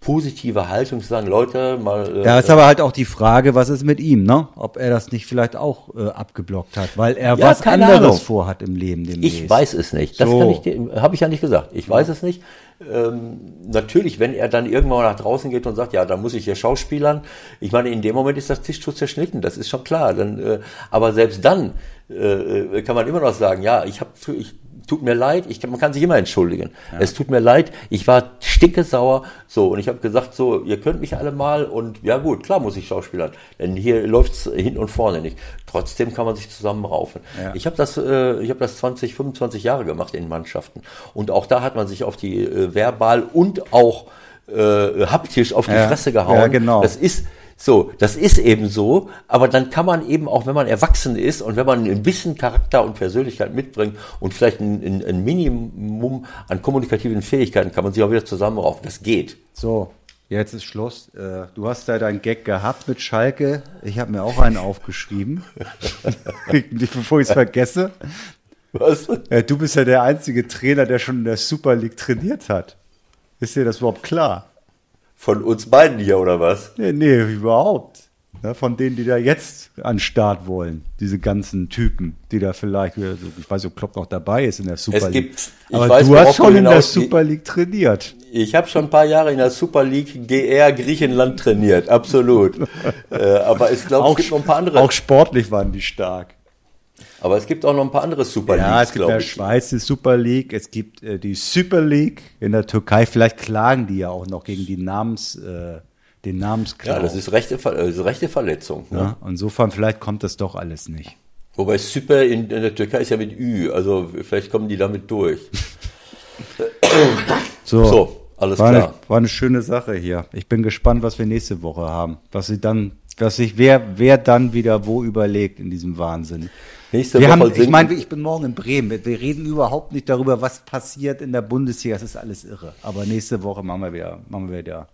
positive Haltung zu sagen, Leute, mal. äh, Da ist aber halt auch die Frage, was ist mit ihm, ne? Ob er das nicht vielleicht auch äh, abgeblockt hat, weil er Ja, was anderes Ahnung. vorhat im Leben demnächst. Ich weiß es nicht. Das So. kann ich dir, habe ich ja nicht gesagt. Ich weiß es nicht. Ähm, natürlich, wenn er dann irgendwann nach draußen geht und sagt, ja, dann muss ich hier Schauspielern. Ich meine, in dem Moment ist das Tischtuch zerschnitten. Das ist schon klar. Dann, äh, aber selbst dann äh, kann man immer noch sagen, ja, ich habe, ich tut mir leid. Ich, man kann sich immer entschuldigen. Es tut mir leid. Ich war stinkesauer. So und ich habe gesagt, so, ihr könnt mich alle mal und ja gut, klar muss ich Schauspielern, denn hier läuft's hinten und vorne nicht. Trotzdem kann man sich zusammenraufen. Ja. Ich habe das, äh, ich habe das 20, 25 Jahre gemacht in Mannschaften und auch da hat man sich auf die äh, verbal und auch äh, haptisch auf die Ja. Fresse gehauen. Ja, genau. Das ist so, das ist eben so, aber dann kann man eben auch, wenn man erwachsen ist und wenn man ein bisschen Charakter und Persönlichkeit mitbringt und vielleicht ein, ein, ein Minimum an kommunikativen Fähigkeiten, kann man sich auch wieder zusammenraufen. Das geht. So, jetzt ist Schluss. Äh, Du hast da deinen Gag gehabt mit Schalke. Ich habe mir auch einen aufgeschrieben. Bevor ich es vergesse. Was? Äh, Du bist ja der einzige Trainer, der schon in der Super League trainiert hat. Ist dir das überhaupt klar? Von uns beiden hier oder was? Nee, nee, überhaupt. Ja, von denen, die da jetzt an Start wollen. Diese ganzen Typen, die da vielleicht, ich weiß nicht, ob Klopp noch dabei ist in der Super Es League. gibt- ich Aber weiß, du hast schon in der Super League trainiert. Ich habe schon ein paar Jahre in der Super League GR Griechenland trainiert, absolut. äh, aber ich glaube, es gibt noch ein paar andere. auch sportlich waren die stark. Aber es gibt auch noch ein paar andere Super Ja, Leagues, es gibt in der ich. Schweiz die Super League, es gibt äh, die Super League in der Türkei. Vielleicht klagen die ja auch noch gegen die Namens, äh, den Namensklau. Ja, das ist rechte, Ver- äh, ist rechte Verletzung. Ne? ja, insofern vielleicht kommt das doch alles nicht. Wobei Super in, in der Türkei ist ja mit Ü, also vielleicht kommen die damit durch. So, So, alles war klar. Eine, war eine schöne Sache hier. Ich bin gespannt, was wir nächste Woche haben. Was sie dann, was sich wer, wer dann wieder wo überlegt in diesem Wahnsinn. Nächste Wir Woche haben, ich meine, ich bin morgen in Bremen. Wir- Wir reden überhaupt nicht darüber, was passiert in der Bundesliga. Das ist alles irre. Aber nächste Woche machen wir wieder, machen wir wieder ein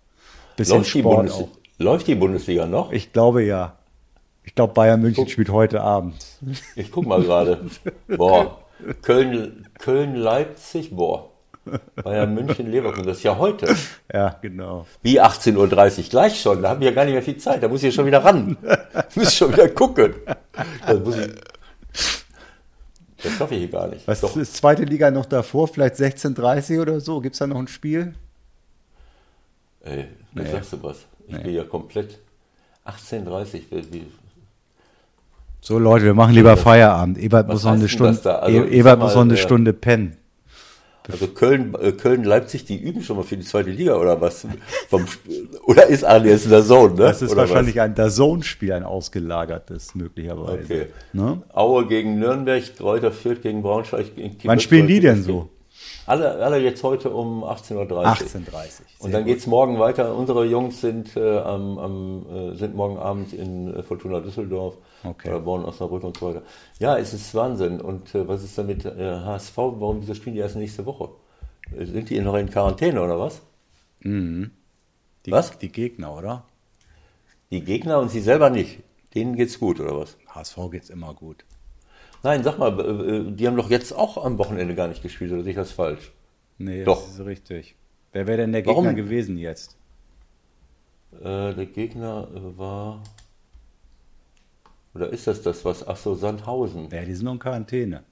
bisschen läuft, die Sport Bundes auch. läuft die Bundesliga noch? Ich glaube ja. Ich glaube, Bayern München spielt heute Abend. Ich guck mal gerade. Boah, Köln, Köln, Leipzig, boah. Bayern München, Leverkusen, das ist ja heute. Ja, genau. Wie 18.30 Uhr, gleich schon. Da haben wir ja gar nicht mehr viel Zeit. Da muss ich ja schon wieder ran. muss schon wieder gucken. Das muss ich. Das schaffe ich hier gar nicht. Was Doch, ist zweite Liga noch davor? Vielleicht 16:30 oder so? Gibt es da noch ein Spiel? ey, jetzt sagst du was. Ich bin ja komplett 18.30 Uhr. So Leute, wir machen lieber Feierabend. Ebert Was muss noch eine Stunde. da? Also, E- Ebert muss noch eine äh, Stunde pennen. Also Köln, äh, Köln, Leipzig, die üben schon mal für die zweite Liga oder was? Vom, oder ist Arne jetzt in der Zone, ne? Das ist oder wahrscheinlich ein Dazone-Spiel, ein ausgelagertes möglicherweise. Okay. Ne? Aue gegen Nürnberg, Kräuter Fürth gegen Braunschweig. Gegen Wann spielen die denn so? Alle, alle jetzt heute um 18.30 Uhr. 18.30 Und dann geht's morgen weiter. Unsere Jungs sind, äh, am, am, äh, sind morgen Abend in äh, Fortuna Düsseldorf Okay. oder Bonn, Osnabrück und so weiter. Ja, es ist Wahnsinn. Und äh, was ist da mit äh, HSV? Warum wieso spielen die erst nächste Woche? Äh, Sind die noch in Quarantäne oder was? Die, Was? Die Gegner, oder? Die Gegner und sie selber nicht. Denen geht's gut oder was? HSV geht's immer gut. Nein, sag mal, äh, äh, die haben doch jetzt auch am Wochenende gar nicht gespielt, oder sehe ich das falsch? Nee, Doch. das ist richtig. Wer wäre denn der Gegner Warum? gewesen jetzt? Äh, der Gegner äh, war. Oder ist das das was? Ach so, Sandhausen. Ja, die sind noch in Quarantäne.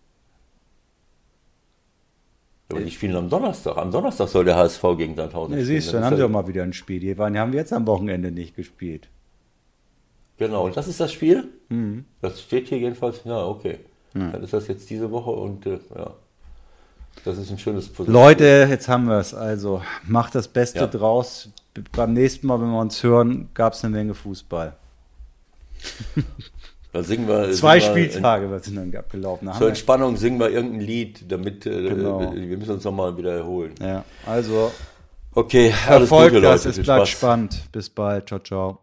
Aber die spielen am Donnerstag. Am Donnerstag soll der HSV gegen Sandhausen Ja, spielen. siehst du, dann haben sie auch mal wieder ein Spiel. Die waren, haben jetzt am Wochenende nicht gespielt. Genau, und das ist das Spiel? Mhm. Das steht hier jedenfalls. Ja, okay. Dann ist das jetzt diese Woche und äh, ja. Das ist ein schönes Puzzle. Leute, jetzt haben wir es. Also, macht das Beste Ja. draus. Beim nächsten Mal, wenn wir uns hören, gab es eine Menge Fußball. Da singen wir. Zwei singen wir- Spieltage was sind dann abgelaufen. Da Zur Entspannung singen wir irgendein Lied, damit äh, Genau. wir müssen uns nochmal wieder erholen. Ja, also Okay, alles verfolgt Gute, das, Leute. es Viel bleibt Spaß. spannend. Bis bald, ciao, ciao.